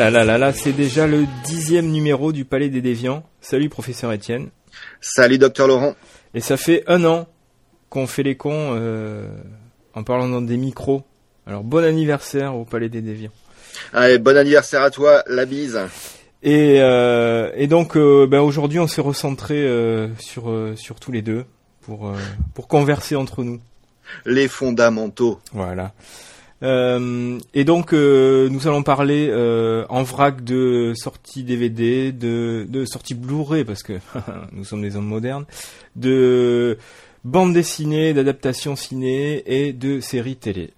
Là là là là, c'est déjà le dixième numéro du Palais des Déviants. Salut professeur Étienne. Salut docteur Laurent. Et ça fait un an qu'on fait les cons euh, en parlant dans des micros. Alors bon anniversaire au Palais des Déviants. Allez, bon anniversaire à toi, la bise. Et, euh, et donc euh, ben, aujourd'hui on s'est recentré sur, sur tous les deux pour, pour converser entre nous. Les fondamentaux. Voilà. Euh, et donc euh, nous allons parler euh, en vrac de sorties DVD, de, de sorties Blu-ray parce que nous sommes des hommes modernes, de bandes dessinées, d'adaptations ciné et de séries télé.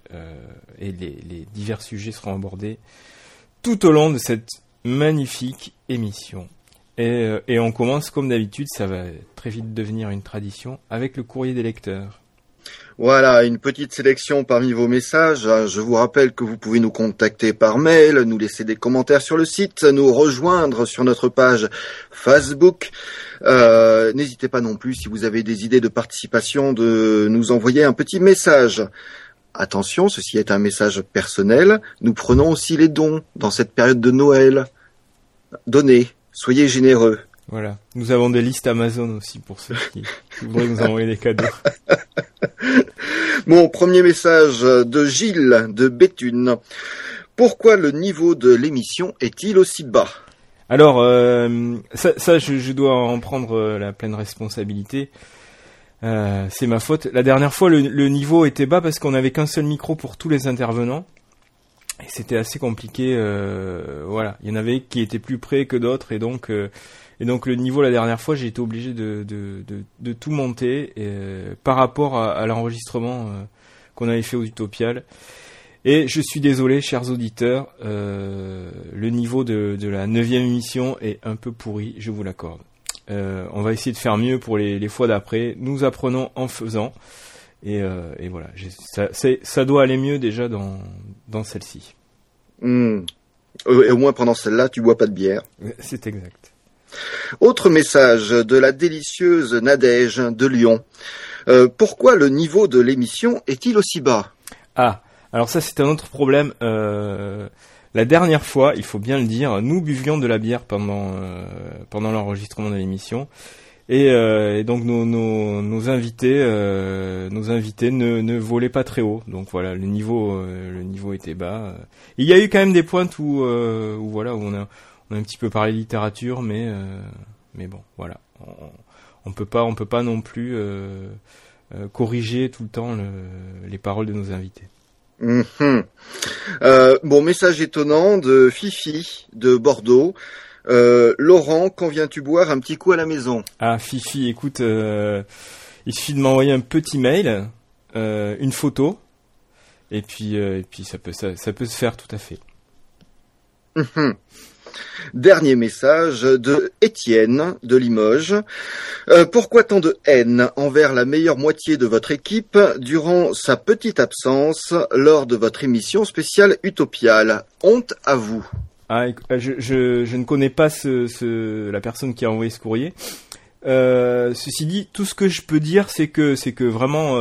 Et les, divers sujets seront abordés tout au long de cette magnifique émission. Et on commence comme d'habitude, ça va très vite devenir une tradition, avec le courrier des lecteurs. Voilà, une petite sélection parmi vos messages. Je vous rappelle que vous pouvez nous contacter par mail, nous laisser des commentaires sur le site, nous rejoindre sur notre page Facebook. Euh, N'hésitez pas non plus, si vous avez des idées de participation, de nous envoyer un petit message. Attention, ceci est un message personnel. Nous prenons aussi les dons dans cette période de Noël. Donnez, soyez généreux. Voilà. Nous avons des listes Amazon aussi pour ceux qui, qui voudraient nous envoyer des cadeaux. Mon premier message de Gilles de Béthune. Pourquoi le niveau de l'émission est-il aussi bas? Alors, euh, ça, je, dois en prendre euh, la pleine responsabilité. Euh, c'est ma faute. La dernière fois, le, niveau était bas parce qu'on n'avait qu'un seul micro pour tous les intervenants. Et c'était assez compliqué. euh, voilà, il y en avait qui étaient plus près que d'autres, et donc, euh, et donc le niveau la dernière fois, j'ai été obligé de, de, de, de tout monter euh, par rapport à, à l'enregistrement euh, qu'on avait fait aux Utopiales. Et je suis désolé, chers auditeurs, euh, le niveau de, de la neuvième émission est un peu pourri, je vous l'accorde. Euh, on va essayer de faire mieux pour les, les fois d'après. Nous apprenons en faisant. Et, euh, et voilà, ça, ça doit aller mieux déjà dans, dans celle-ci. Hmm. Euh, Et au moins pendant celle-là, tu bois pas de bière. C'est exact. Autre message de la délicieuse Nadège de Lyon. Euh, pourquoi le niveau de l'émission est-il aussi bas? Ah, alors ça c'est un autre problème. Euh, la dernière fois, il faut bien le dire, nous buvions de la bière pendant euh, pendant l'enregistrement de l'émission. Et, donc nos, nos, invités, nos invités ne, volaient pas très haut. Donc voilà, le niveau, le niveau était bas. Il y a eu quand même des pointes où, où voilà, où on a, on a un petit peu parlé littérature, mais, euh, mais bon, voilà, on, on peut pas, on peut pas non plus euh, euh, corriger tout le temps le- les paroles de nos invités. Mhm. Euh, Bon, message étonnant de Fifi de Bordeaux. Euh, Laurent, quand viens-tu boire un petit coup à la maison? Ah Fifi, écoute, euh, il suffit de m'envoyer un petit mail, une photo, et puis et puis ça peut ça, ça peut se faire tout à fait. Mhm. Dernier message de Étienne de Limoges. Euh, pourquoi tant de haine envers la meilleure moitié de votre équipe durant sa petite absence lors de votre émission spéciale Utopiale? Honte à vous. Ah, euh, je, ne connais pas la personne qui a envoyé ce courrier. Euh, ceci dit, tout ce que je peux dire, c'est que c'est que vraiment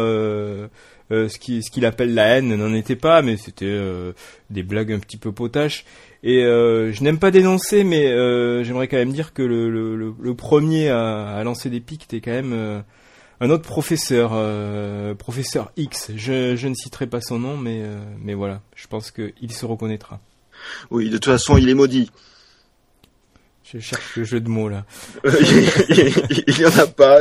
euh, ce qui ce qu'il appelle la haine n'en était pas, mais c'était euh, des blagues un petit peu potaches. Et euh, je n'aime pas dénoncer, mais euh, j'aimerais quand même dire que le, le, le, premier à, à lancer des pics était quand même euh, un autre professeur, euh, professeur X. Je, je ne citerai pas son nom, mais mais voilà, je pense qu'il se reconnaîtra. Oui, de toute façon, il est maudit. Je cherche le jeu de mots là. il y en a pas.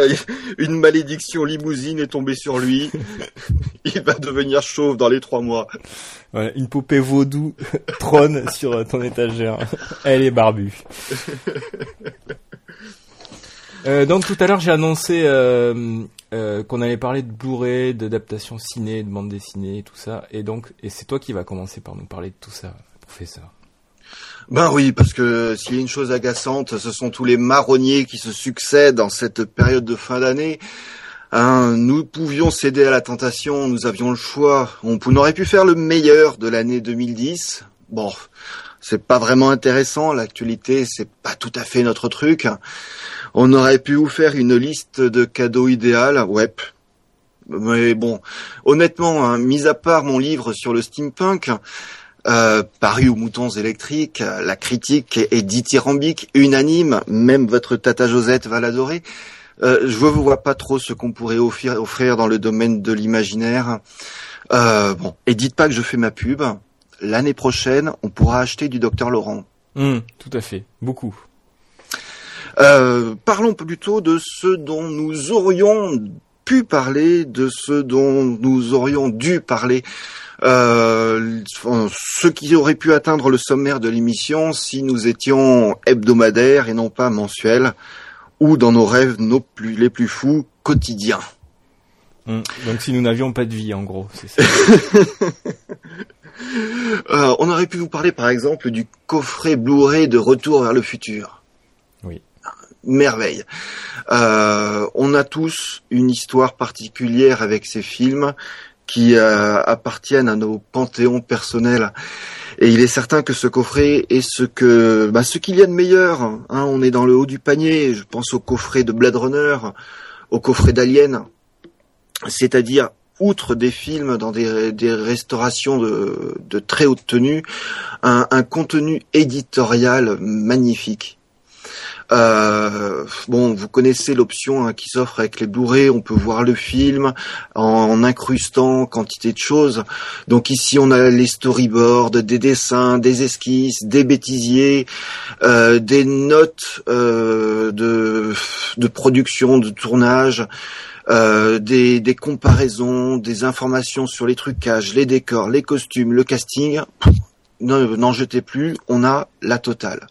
Une malédiction limousine est tombée sur lui. Il va devenir chauve dans les trois mois. Voilà, une poupée vaudou trône sur euh, ton étagère. Elle est barbue. Euh, donc tout à l'heure j'ai annoncé euh, euh, qu'on allait parler de Blu-ray, d'adaptation ciné, de bande dessinée, et tout ça. Et donc et c'est toi qui vas commencer par nous parler de tout ça, professeur. Ben oui, parce que s'il y a une chose agaçante, ce sont tous les marronniers qui se succèdent en cette période de fin d'année. Hein, nous pouvions céder à la tentation, nous avions le choix. On aurait pu faire le meilleur de l'année 2010. Bon, c'est pas vraiment intéressant, l'actualité, c'est pas tout à fait notre truc. On aurait pu vous faire une liste de cadeaux idéal, ouais. Mais bon, honnêtement, hein, mis à part mon livre sur le steampunk, euh, paru aux moutons électriques, la critique est dithyrambique, unanime, même votre tata Josette va l'adorer. Euh, je ne vous vois pas trop ce qu'on pourrait offrir, offrir dans le domaine de l'imaginaire. Euh, bon, et dites pas que je fais ma pub. L'année prochaine, on pourra acheter du docteur Laurent. Hum, tout à fait, beaucoup. Euh, parlons plutôt de ce dont nous aurions pu parler, de ce dont nous aurions dû parler. Euh, ce qui aurait pu atteindre le sommaire de l'émission si nous étions hebdomadaires et non pas mensuels, ou dans nos rêves nos plus, les plus fous quotidiens. Hum, donc si nous n'avions pas de vie, en gros, c'est ça. euh, on aurait pu vous parler par exemple du coffret Blu-ray de Retour vers le futur. Merveille. Euh, on a tous une histoire particulière avec ces films qui euh, appartiennent à nos panthéons personnels. Et il est certain que ce coffret est ce que, bah, ce qu'il y a de meilleur. Hein. On est dans le haut du panier. Je pense au coffret de Blade Runner, au coffret d'Alien, c'est-à-dire outre des films dans des, des restaurations de, de, très haute tenue, un contenu éditorial magnifique. Euh, bon, vous connaissez l'option hein, qui s'offre avec les Blu-ray. On peut voir le film en, incrustant quantité de choses. Donc ici, on a les storyboards, des dessins, des esquisses, des bêtisiers, euh, des notes euh, de, production, de tournage. Des, des, comparaisons, des informations sur les trucages, les décors, les costumes, le casting. N'en jetez plus, on a la totale.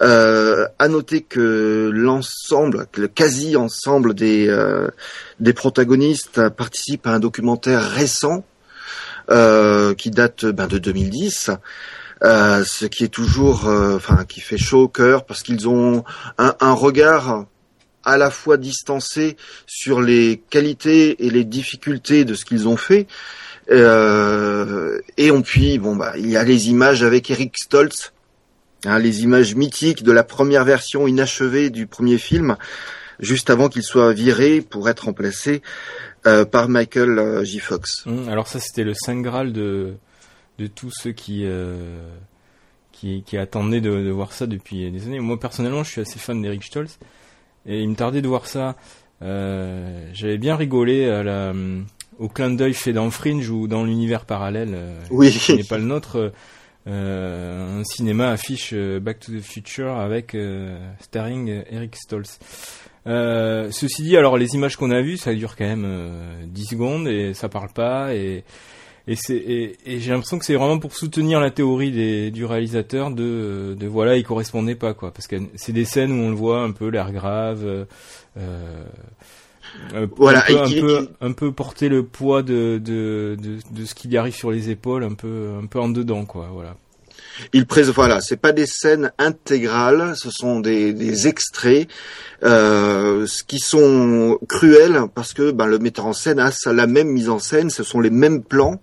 Euh, à noter que l'ensemble, le quasi-ensemble des, euh, des protagonistes participent à un documentaire récent euh, qui date ben, de 2010. Euh, ce qui est toujours, euh, enfin, qui fait chaud au cœur parce qu'ils ont un, un, regard à la fois distancé sur les qualités et les difficultés de ce qu'ils ont fait. Euh, et on puis, bon bah, il y a les images avec Eric Stoltz Hein, les images mythiques de la première version inachevée du premier film, juste avant qu'il soit viré pour être remplacé euh, par Michael euh, J. Fox. Mmh, alors ça, c'était le saint graal de de tous ceux qui euh, qui, qui attendaient de, de, voir ça depuis des années. Moi personnellement, je suis assez fan d'Eric Stoltz et il me tardait de voir ça. Euh, J'avais bien rigolé à la au clin d'œil fait dans Fringe ou dans l'univers parallèle, oui. qui n'est pas le nôtre un cinéma affiche euh, Back to the Future avec euh, starring Eric Stoltz. Euh, ceci dit, alors les images qu'on a vues, ça dure quand même 10 secondes et ça parle pas et et et, j'ai l'impression que c'est vraiment pour soutenir la théorie du réalisateur de de voilà il correspondait pas quoi parce que c'est des scènes où on le voit un peu l'air grave euh, euh, voilà, un peu, un, peu, un, peu, porter le poids de, de, de, de ce qui lui arrive sur les épaules, un peu, un peu en dedans, quoi. Voilà. Il présente, voilà, c'est pas des scènes intégrales, ce sont des, des extraits, euh, qui sont cruels parce que ben, le metteur en scène a la même mise en scène, ce sont les mêmes plans,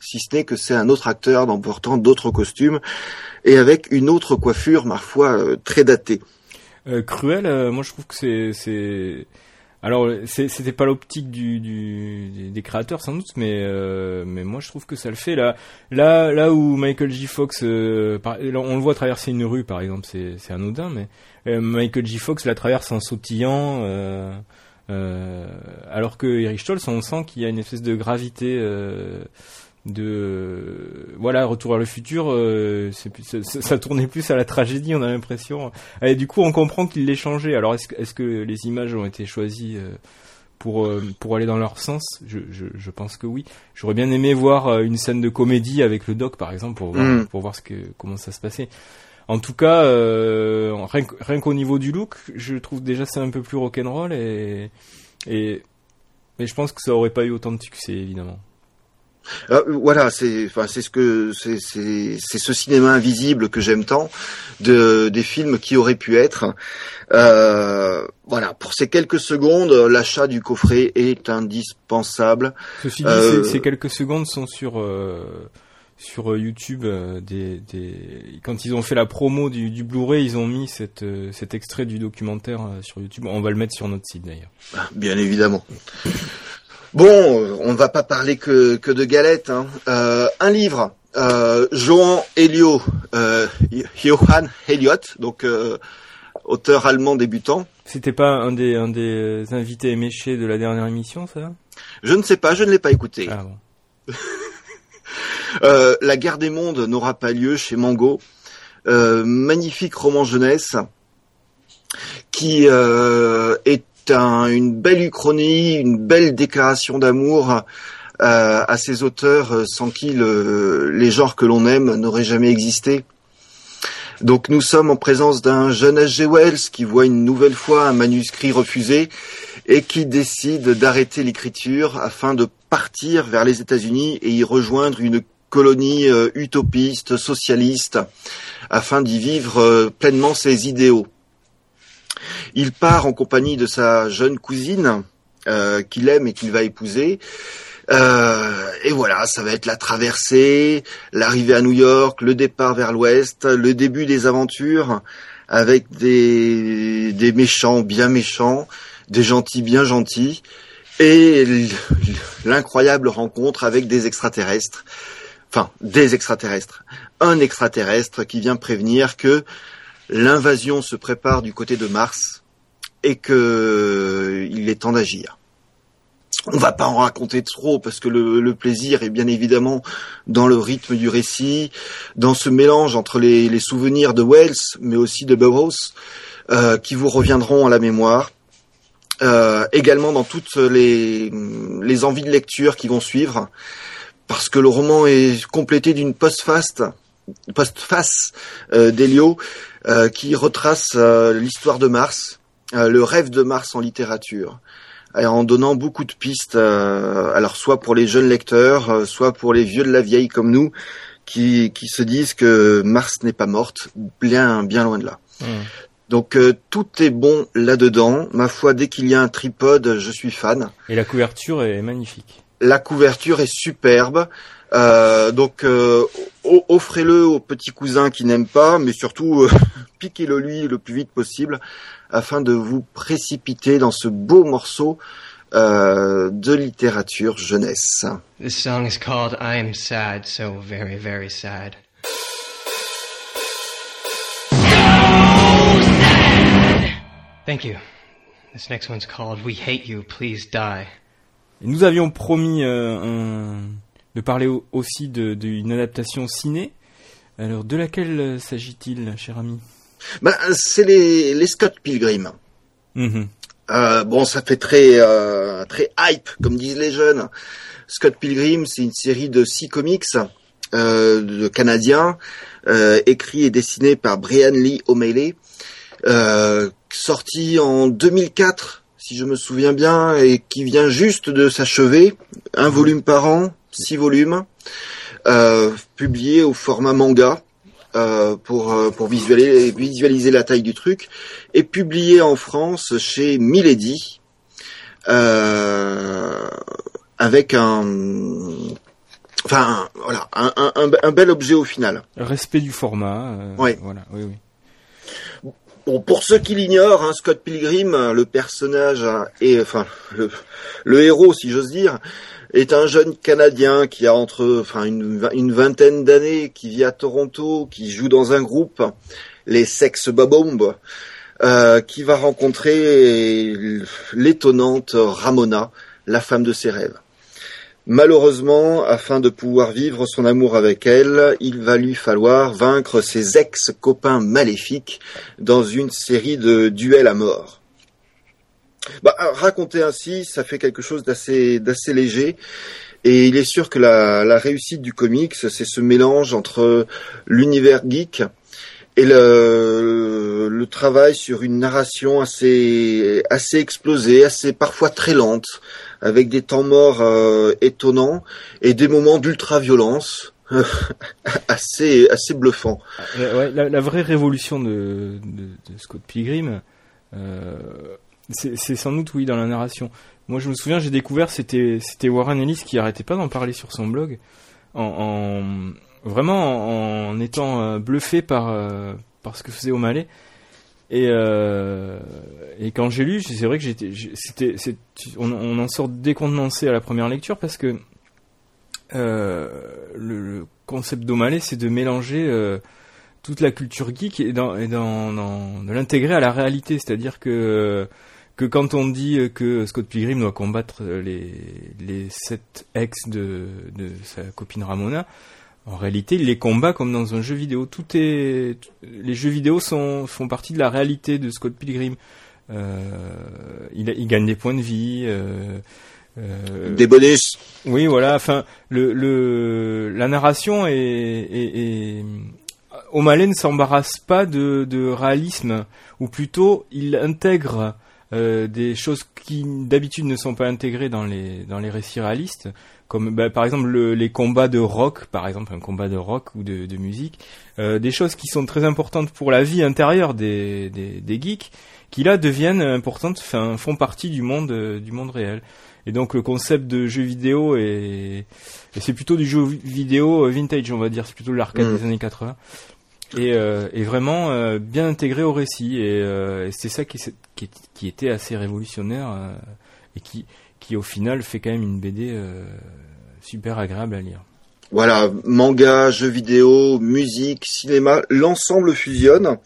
si ce n'est que c'est un autre acteur en portant d'autres costumes et avec une autre coiffure, parfois euh, très datée. Euh, cruel, euh, moi je trouve que c'est c'est alors, c'était pas l'optique du, du, des créateurs sans doute, mais euh, mais moi je trouve que ça le fait là. Là, là où Michael J. Fox, euh, on le voit traverser une rue par exemple, c'est anodin, mais euh, Michael J. Fox la traverse en sautillant, euh, alors que Eric Stoltz, on sent qu'il y a une espèce de gravité de voilà retour vers le futur euh, ça, ça, tournait plus à la tragédie on a l'impression. Et du coup on comprend qu'il l'ait changé. Alors est-ce que, est que les images ont été choisies euh, pour euh, pour aller dans leur sens? Je, je, je pense que oui. J'aurais bien aimé voir euh, une scène de comédie avec le doc par exemple pour voir, mm. pour voir ce que comment ça se passait. En tout cas euh, rien, rien qu'au niveau du look je trouve déjà c'est un peu plus rock'n'roll et et mais je pense que ça aurait pas eu autant de succès évidemment euh, voilà, c'est enfin c'est ce que c'est c'est ce cinéma invisible que j'aime tant de des films qui auraient pu être. Euh, voilà, pour ces quelques secondes, l'achat du coffret est indispensable. Ceci dit, euh, ces quelques secondes sont sur sur YouTube des, des quand ils ont fait la promo du, du Blu-ray, ils ont mis cette, cet extrait du documentaire sur YouTube. On va le mettre sur notre site d'ailleurs. Ah, bien évidemment. Bon, on ne va pas parler que, que de galettes. Hein. Euh, un livre Johan Elio, Johann Elliot, donc auteur allemand débutant. C'était pas un des, un des invités éméchés de la dernière émission, ça? Je ne sais pas, je ne l'ai pas écouté. Ah bon. Euh, la guerre des mondes n'aura pas lieu chez Mango. Euh, magnifique roman jeunesse qui euh, une belle uchronie, une belle déclaration d'amour à ces auteurs sans qui les genres que l'on aime n'auraient jamais existé. Donc nous sommes en présence d'un jeune H.G. Wells qui voit une nouvelle fois un manuscrit refusé et qui décide d'arrêter l'écriture afin de partir vers les États-Unis et y rejoindre une colonie euh, utopiste, socialiste, afin d'y vivre euh, pleinement ses idéaux. Il part en compagnie de sa jeune cousine, euh, qu'il aime et qu'il va épouser. et voilà, ça va être la traversée, l'arrivée à New York, le départ vers l'ouest, le début des aventures avec des, des méchants bien méchants, des gentils bien gentils, et l'incroyable rencontre avec des extraterrestres enfin des extraterrestres, un extraterrestre qui vient prévenir que l'invasion se prépare du côté de Mars et que il est temps d'agir. On va pas en raconter trop parce que le, plaisir est bien évidemment dans le rythme du récit, dans ce mélange entre les, souvenirs de Wells mais aussi de Burroughs euh, qui vous reviendront à la mémoire. Euh, également dans toutes les, envies de lecture qui vont suivre parce que le roman est complété d'une postface post-face euh, d'Elio euh, qui retrace euh, l'histoire de Mars, le rêve de Mars en littérature, en donnant beaucoup de pistes, alors soit pour les jeunes lecteurs, soit pour les vieux de la vieille comme nous, qui, qui se disent que Mars n'est pas morte, bien bien loin de là. Mmh. Donc tout est bon là-dedans. Ma foi, dès qu'il y a un tripode, je suis fan. Et la couverture est magnifique. La couverture est superbe. Euh, donc euh, offrez-le aux petits cousins qui n'aiment pas, mais surtout euh, piquez-le lui le plus vite possible afin de vous précipiter dans ce beau morceau de littérature jeunesse. This song is called I Am Sad, so very, very sad. Thank you. This next one's called We Hate You, Please Die nous avions promis euh, de parler aussi d'une adaptation ciné. Alors, de laquelle euh, s'agit-il, cher ami? Ben, C'est les, les Scott Pilgrim. Mm-hmm. Euh, bon, ça fait très très hype, comme disent les jeunes. Scott Pilgrim, c'est une série de six comics de canadiens, écrits et dessinés par Brian Lee O'Malley, sorti en 2004 si je me souviens bien, et qui vient juste de s'achever, un volume par an, six volumes, euh, publié au format manga. Euh, pour euh, pour visualiser, visualiser la taille du truc et publié en France chez Milady euh, avec un enfin voilà un, un, un, bel objet au final respect du format ouais. voilà oui oui Pour ceux qui l'ignorent, hein, Scott Pilgrim, le personnage et enfin le, héros, si j'ose dire, est un jeune Canadien qui a entre enfin une, vingtaine d'années, qui vit à Toronto, qui joue dans un groupe, les Sex Babomb, euh, qui va rencontrer l'étonnante Ramona, la femme de ses rêves. Malheureusement, afin de pouvoir vivre son amour avec elle, il va lui falloir vaincre ses ex-copains maléfiques dans une série de duels à mort. Bah, raconter ainsi, ça fait quelque chose d'assez léger. Et il est sûr que la, la réussite du comics, c'est ce mélange entre l'univers geek et le, travail sur une narration assez assez explosée, assez parfois très lente, avec des temps morts euh, étonnants et des moments d'ultra-violence assez assez bluffants. Ouais, la, vraie révolution de, Scott Pilgrim, euh, c'est sans doute oui dans la narration. Moi je me souviens, j'ai découvert c'était c'était Warren Ellis qui arrêtait pas d'en parler sur son blog, vraiment en, étant euh, bluffé par euh, par ce que faisait O'Malley. Et, euh, et quand j'ai lu, c'est vrai que j'étais, c'était, on, en sort décontenancé à la première lecture parce que le, concept d'O'Malley, c'est de mélanger toute la culture geek et, dans- de l'intégrer à la réalité. C'est-à-dire que que quand on dit que Scott Pilgrim doit combattre les les sept ex de de sa copine Ramona, en réalité, il les combat comme dans un jeu vidéo. Tout est, les jeux vidéo sont font partie de la réalité de Scott Pilgrim. Euh, il, il gagne des points de vie. Euh, euh, Des bonus. oui, voilà. Enfin, le, le la narration est, est, est... O'Malley ne s'embarrasse pas de, de réalisme, ou plutôt il intègre euh, des choses qui d'habitude ne sont pas intégrées dans les dans les récits réalistes, comme bah, par exemple le- les combats de rock, par exemple un combat de rock ou de, de musique, euh, des choses qui sont très importantes pour la vie intérieure des, des, des geeks, qui là deviennent importantes, enfin, font partie du monde euh, du monde réel. Et donc le concept de jeu vidéo est, c'est plutôt du jeu vidéo vintage, on va dire, c'est plutôt de l'arcade Mm. des années 80. Et, euh, et vraiment euh, bien intégré au récit. Et, euh, c'est ça qui, qui, qui était assez révolutionnaire euh, et qui, qui au final fait quand même une BD euh, super agréable à lire. Voilà, manga, jeux vidéo, musique, cinéma, l'ensemble fusionne.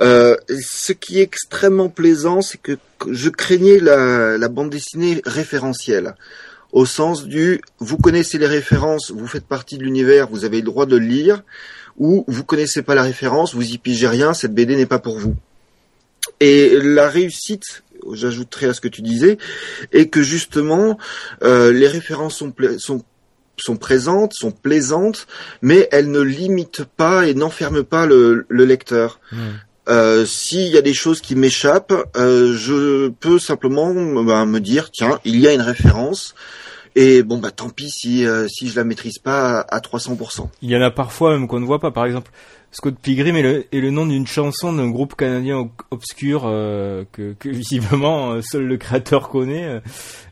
Euh, ce qui est extrêmement plaisant, c'est que je craignais la, la bande dessinée référentielle. Au sens du, vous connaissez les références, vous faites partie de l'univers, vous avez le droit de le lire, ou vous connaissez pas la référence, vous y pigez rien, cette BD n'est pas pour vous. Et la réussite, j'ajouterai à ce que tu disais, est que justement, euh, les références sont, sont sont présentes, sont plaisantes, mais elles ne limitent pas et n'enferment pas le, le lecteur. Euh, S'il y a des choses qui m'échappent, euh, je peux simplement bah, me dire tiens, il y a une référence. Et bon bah tant pis si euh, si je la maîtrise pas à, à 300%. Il y en a parfois même qu'on ne voit pas. Par exemple, Scott Pilgrim est le, est le nom d'une chanson d'un groupe canadien ob- obscur euh, que, que visiblement euh, seul le créateur connaît, euh,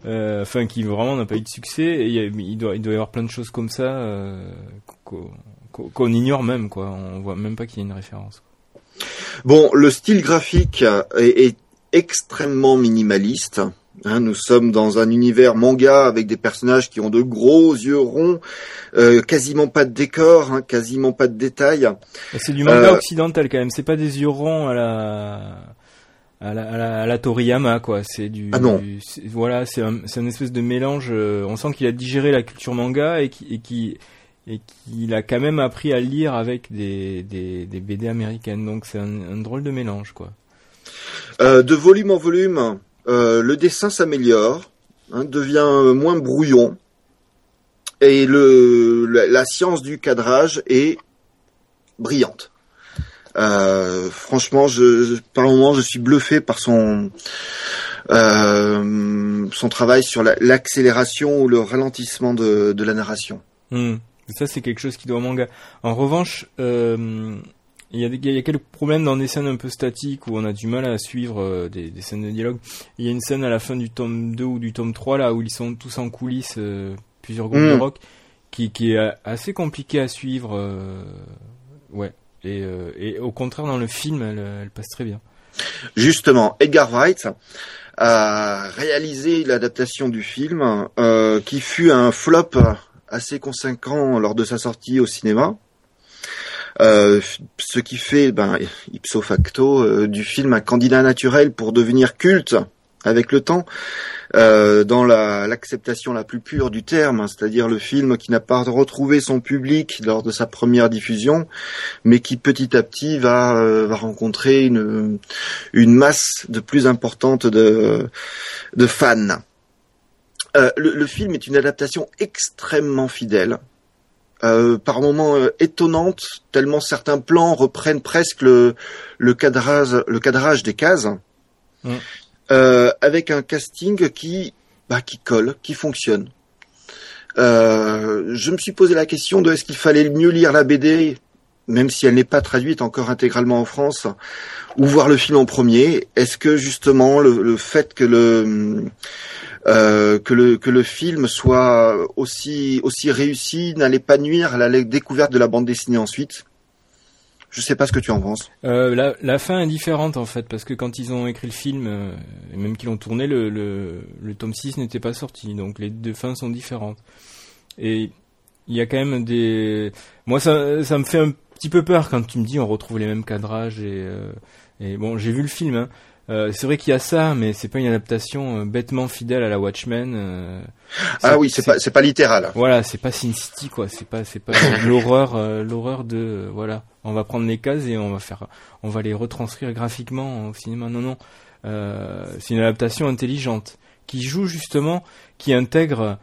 euh, enfin qui vraiment n'a pas eu de succès. Et il, y a- il doit, il doit y avoir plein de choses comme ça euh, qu'on ignore même quoi. On voit même pas qu'il y a une référence. Bon, le style graphique est, est extrêmement minimaliste. Hein, nous sommes dans un univers manga avec des personnages qui ont de gros yeux ronds, euh, quasiment pas de décor, hein, quasiment pas de détails. C'est du manga Euh, occidental quand même. C'est pas des yeux ronds à la à la, à la, à la Toriyama quoi. C'est du Ah non. voilà, c'est un c'est un espèce de mélange. euh, on sent qu'il a digéré la culture manga et qui et qui et qu'il a quand même appris à lire avec des des, des BD américaines. Donc c'est un, un drôle de mélange quoi. Euh, de volume en volume, euh, le dessin s'améliore, hein, devient moins brouillon, et le, la, science du cadrage est brillante. Euh, franchement, je, par moment, je suis bluffé par son euh, son travail sur la- l'accélération ou le ralentissement de, la narration. Hmm. Ça, c'est quelque chose qui doit au manga. En revanche, euh, il y, a des- il y a quelques problèmes dans des scènes un peu statiques où on a du mal à suivre euh, des, des scènes de dialogue. Il y a une scène à la fin du tome 2 ou du tome 3, là, où ils sont tous en coulisses, euh, plusieurs groupes de Mm. rock, qui, qui est assez compliqué à suivre. euh, ouais. Et, et au contraire, dans le film, elle, elle passe très bien. Justement, Edgar Wright a réalisé l'adaptation du film qui fut un flop assez conséquent lors de sa sortie au cinéma. Euh, ce qui fait, ben, ipso facto, euh, du film un candidat naturel pour devenir culte avec le temps, euh, dans la- l'acceptation la, plus pure du terme, hein, c'est-à-dire le film qui n'a pas retrouvé son public lors de sa première diffusion, mais qui petit à petit va, euh, va rencontrer une, une masse de plus importante de, de fans. Euh, le, le film est une adaptation extrêmement fidèle, euh, par moments euh, étonnante, tellement certains plans reprennent presque le, le cadrage, le cadrage des cases, Mm. euh, avec un casting qui, bah, qui colle, qui fonctionne. Euh, je me suis posé la question de est-ce qu'il fallait mieux lire la BD, même si elle n'est pas traduite encore intégralement en France, ou voir le film en premier. Est-ce que justement le, le fait que le euh, que le que le film soit aussi aussi réussi n'allait pas nuire à la découverte de la bande dessinée ensuite Je sais pas ce que tu en penses. Euh, la, la fin est différente en fait parce que quand ils ont écrit le film euh, et même qu'ils l'ont tourné le, le, le tome 6 n'était pas sorti donc les deux fins sont différentes et il y a quand même des. Moi, ça, ça me fait un petit peu peur quand tu me dis on retrouve les mêmes cadrages et, euh, et bon, j'ai vu le film. Hein. Euh, c'est vrai qu'il y a ça, mais c'est pas une adaptation euh, bêtement fidèle à la Watchmen. euh, Ah oui, c'est pas, c'est pas littéral. Voilà, c'est pas Sin City quoi. C'est pas, c'est pas l'horreur, l'horreur de voilà. On va prendre les cases et on va faire, on va les retranscrire graphiquement au cinéma. Non, non. C'est une adaptation intelligente qui joue justement, qui intègre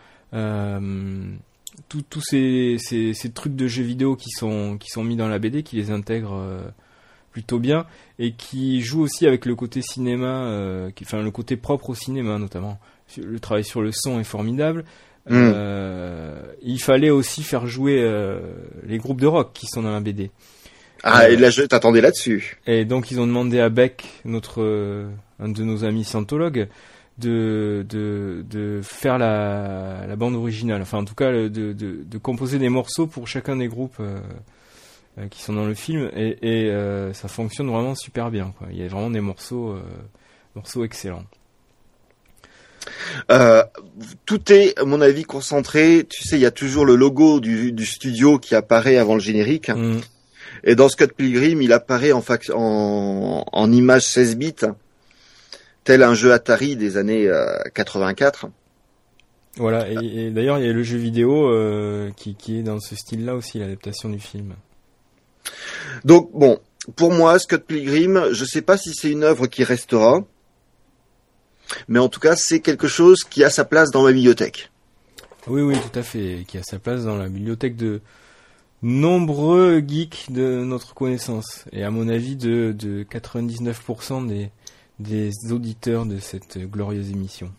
tous ces, ces, ces trucs de jeux vidéo qui sont qui sont mis dans la BD, qui les intègre euh, plutôt bien et qui joue aussi avec le côté cinéma, euh, qui, enfin le côté propre au cinéma notamment. Le travail sur le son est formidable. Mm. Euh, il fallait aussi faire jouer euh, les groupes de rock qui sont dans la BD. Ah, et là, je t'attendais là-dessus? Et donc ils ont demandé à Beck, notre un de nos amis scientologues, de de de faire la la bande originale. Enfin en tout cas de de, de composer des morceaux pour chacun des groupes qui sont dans le film et, et euh, ça fonctionne vraiment super bien. Quoi. Il y a vraiment des morceaux euh, morceaux excellents. Euh, tout est, à mon avis, concentré. Tu sais, il y a toujours le logo du, du studio qui apparaît avant le générique. Mm. Et dans Scott Pilgrim, il apparaît en, en, en image 16 bits, tel un jeu Atari des années euh, 84. Voilà, et, et d'ailleurs il y a le jeu vidéo euh, qui, qui est dans ce style-là aussi, l'adaptation du film. Donc bon, pour moi, Scott Pilgrim, je sais pas si c'est une œuvre qui restera, mais en tout cas, c'est quelque chose qui a sa place dans ma bibliothèque. Oui, oui, tout à fait, qui a sa place dans la bibliothèque de nombreux geeks de notre connaissance, et à mon avis de, de 99% des, des auditeurs de cette glorieuse émission.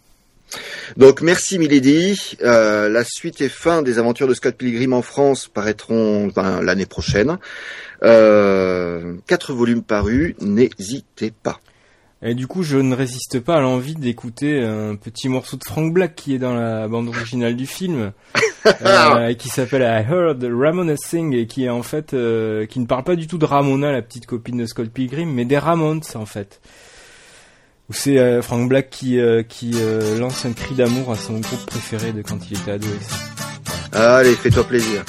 Donc merci Milady. Euh, la suite et fin des aventures de Scott Pilgrim en France paraîtront ben, l'année prochaine. Euh, quatre volumes parus, n'hésitez pas. Et du coup, je ne résiste pas à l'envie d'écouter un petit morceau de Frank Black qui est dans la bande originale du film, euh, et qui s'appelle I Heard Ramona Sing et qui est en fait, euh, qui ne parle pas du tout de Ramona, la petite copine de Scott Pilgrim, mais des Ramones en fait. Où c'est euh, Frank Black qui euh, euh, lance un cri d'amour à son groupe préféré de quand il était adolescent. Allez, fais-toi plaisir.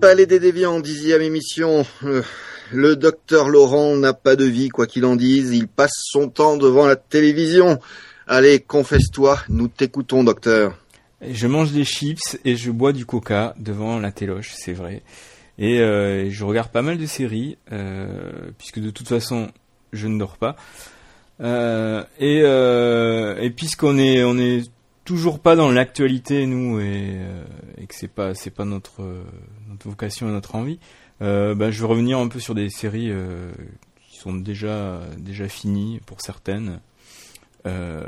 Palais des Déviants, dixième émission. Euh, le docteur Laurent n'a pas de vie, quoi qu'il en dise. Il passe son temps devant la télévision. Allez, confesse-toi, nous t'écoutons, docteur. Je mange des chips et je bois du coca devant la téloche, c'est vrai. Et euh, je regarde pas mal de séries, euh, puisque de toute façon, je ne dors pas. et, et puisqu'on est, on est toujours pas dans l'actualité nous et, et que c'est pas c'est pas notre notre vocation et notre envie, euh, bah, je vais revenir un peu sur des séries euh, qui sont déjà déjà finies pour certaines. Euh,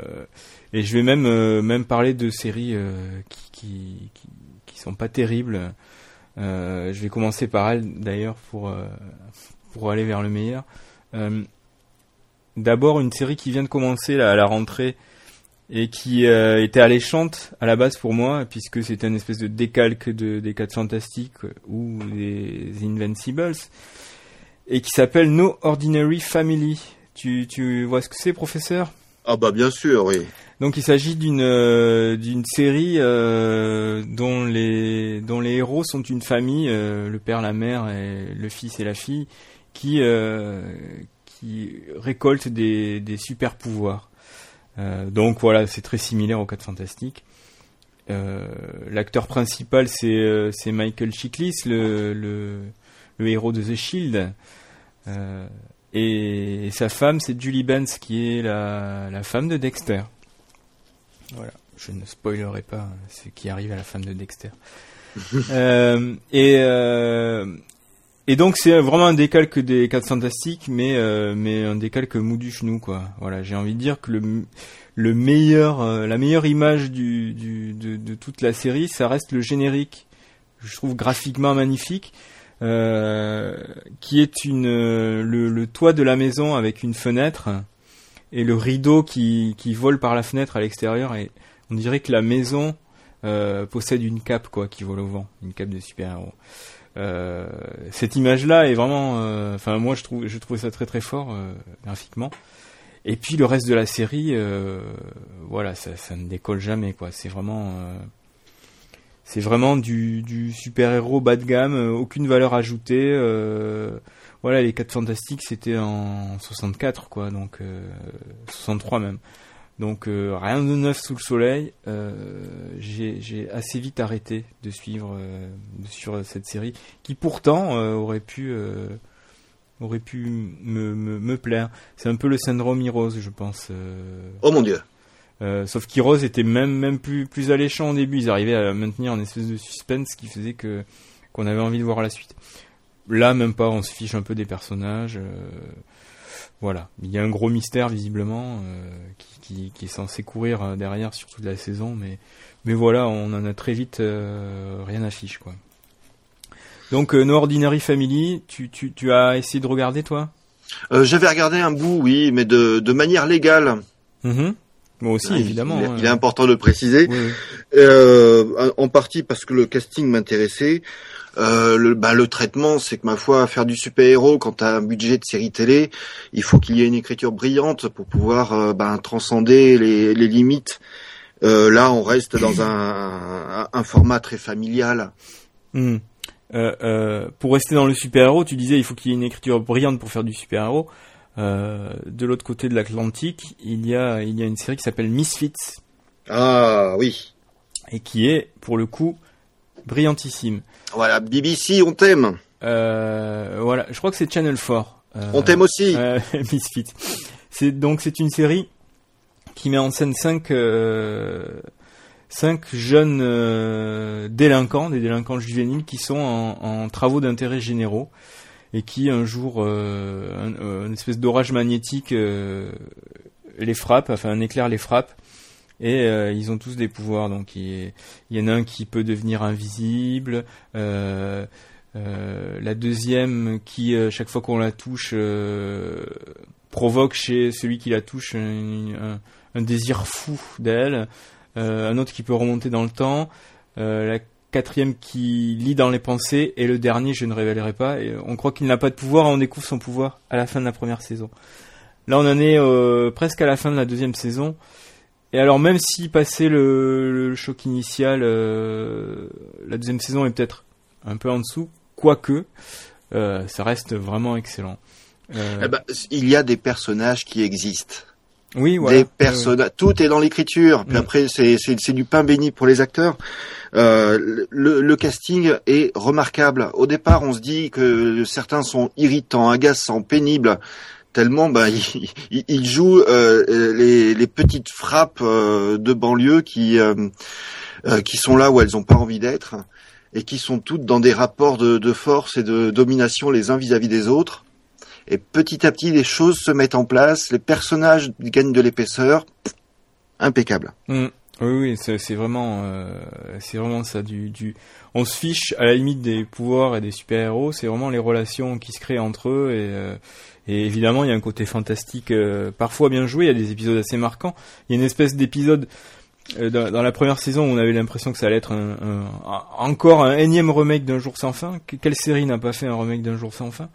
et je vais même même parler de séries qui, qui, qui, qui sont pas terribles. je vais commencer par elle d'ailleurs pour pour aller vers le meilleur. D'abord une série qui vient de commencer là, à la rentrée et qui euh, était alléchante à la base pour moi puisque c'était une espèce de décalque de, des 4 fantastiques ou des Invincibles et qui s'appelle No Ordinary Family. Tu, tu vois ce que c'est, professeur? Ah bah bien sûr, oui. Donc il s'agit d'une euh, d'une série euh, dont les dont les héros sont une famille, euh, le père, la mère et le fils et la fille, qui qui récoltent des des super pouvoirs. Euh, donc voilà, c'est très similaire aux 4 Fantastiques. Euh, l'acteur principal, c'est euh, Michael Chiklis, le, le, le, héros de The Shield. Et, sa femme, c'est Julie Benz, qui est la, la, femme de Dexter. Voilà, je ne spoilerai pas ce qui arrive à la femme de Dexter. euh, et, euh, et donc c'est vraiment un décalque des 4 fantastiques, mais euh, mais un décalque mou du genou quoi. Voilà, j'ai envie de dire que le le meilleur, euh, la meilleure image du, du de, de, toute la série, ça reste le générique. Je trouve graphiquement magnifique, euh, qui est une le, le, toit de la maison avec une fenêtre et le rideau qui qui vole par la fenêtre à l'extérieur et on dirait que la maison euh, possède une cape quoi qui vole au vent, une cape de super héros. Euh, cette image-là est vraiment, euh, enfin moi je trouve, je trouve ça très très fort euh, graphiquement. Et puis le reste de la série, voilà, ça, ça, ne décolle jamais quoi. C'est vraiment, c'est vraiment du, du super héros bas de gamme, aucune valeur ajoutée. voilà, les 4 fantastiques c'était en 64 quoi, donc 63 même. Donc euh, rien de neuf sous le soleil. Euh, j'ai assez vite arrêté de suivre, euh, sur cette série, qui pourtant aurait pu aurait pu me, me, plaire. C'est un peu le syndrome Heroes, je pense. oh mon dieu. sauf qu'Heroes était même même plus plus alléchant au début. Ils arrivaient à maintenir une espèce de suspense qui faisait que qu'on avait envie de voir la suite. Là, même pas. On se fiche un peu des personnages. Voilà, il y a un gros mystère visiblement euh, qui, qui, est censé courir euh, derrière sur toute la saison, mais mais voilà, on en a très vite euh, rien affiche quoi. Donc No Ordinary Family, tu, tu, tu as essayé de regarder toi? J'avais regardé un bout, oui, mais de, de manière légale. Mm-hmm. Moi aussi, évidemment. Il, il, est hein. important de le préciser. Euh, en partie parce que le casting m'intéressait. Euh, le, bah, le traitement, c'est que ma foi, faire du super-héros quand tu as un budget de série télé, il faut qu'il y ait une écriture brillante pour pouvoir euh, bah, transcender les, les limites. Euh, là, on reste dans un, un, format très familial. Hmm. pour rester dans le super-héros, tu disais il faut qu'il y ait une écriture brillante pour faire du super-héros. de l'autre côté de l'Atlantique, il y a il y a une série qui s'appelle Misfits. Ah oui. Et qui est pour le coup brillantissime. Voilà, BBC, on t'aime. Euh, voilà, je crois que c'est Channel 4. Euh, on t'aime aussi. Euh, Misfit. C'est donc c'est une série qui met en scène cinq euh, cinq jeunes délinquants, des délinquants juvéniles qui sont en, en travaux d'intérêt généraux et qui un jour un, une espèce d'orage magnétique les frappe, enfin un éclair les frappe et euh, ils ont tous des pouvoirs. Donc il, y en a un qui peut devenir invisible. Euh, euh, la deuxième qui, chaque fois qu'on la touche, provoque chez celui qui la touche un, désir fou d'elle. un autre qui peut remonter dans le temps. la quatrième qui lit dans les pensées et le dernier je ne révélerai pas. Et on croit qu'il n'a pas de pouvoir, on découvre son pouvoir à la fin de la première saison. Là on en est presque à la fin de la deuxième saison. Et alors même si passé le, choc initial, euh, la deuxième saison est peut-être un peu en dessous, quoique, euh, ça reste vraiment excellent. Euh, eh ben, il y a des personnages qui existent. Oui, voilà. Des personnages, tout est dans l'écriture. Puis mm. après, c'est du pain béni pour les acteurs. le, le, casting est remarquable. Au départ, on se dit que certains sont irritants, agaçants, pénibles tellement bah, il, il joue euh, les, les, petites frappes euh, de banlieue qui euh, qui sont là où elles n'ont pas envie d'être et qui sont toutes dans des rapports de, de force et de domination les uns vis-à-vis des autres. Et petit à petit, les choses se mettent en place, les personnages gagnent de l'épaisseur, impeccable. Mm. Oui, oui, c'est vraiment, c'est vraiment ça. Du, du, on se fiche à la limite des pouvoirs et des super héros. C'est vraiment les relations qui se créent entre eux et et évidemment, il y a un côté fantastique euh, parfois bien joué. Il y a des épisodes assez marquants. Il y a une espèce d'épisode euh, dans, la première saison où on avait l'impression que ça allait être encore un énième remake d'un jour sans fin. Quelle série n'a pas fait un remake d'un jour sans fin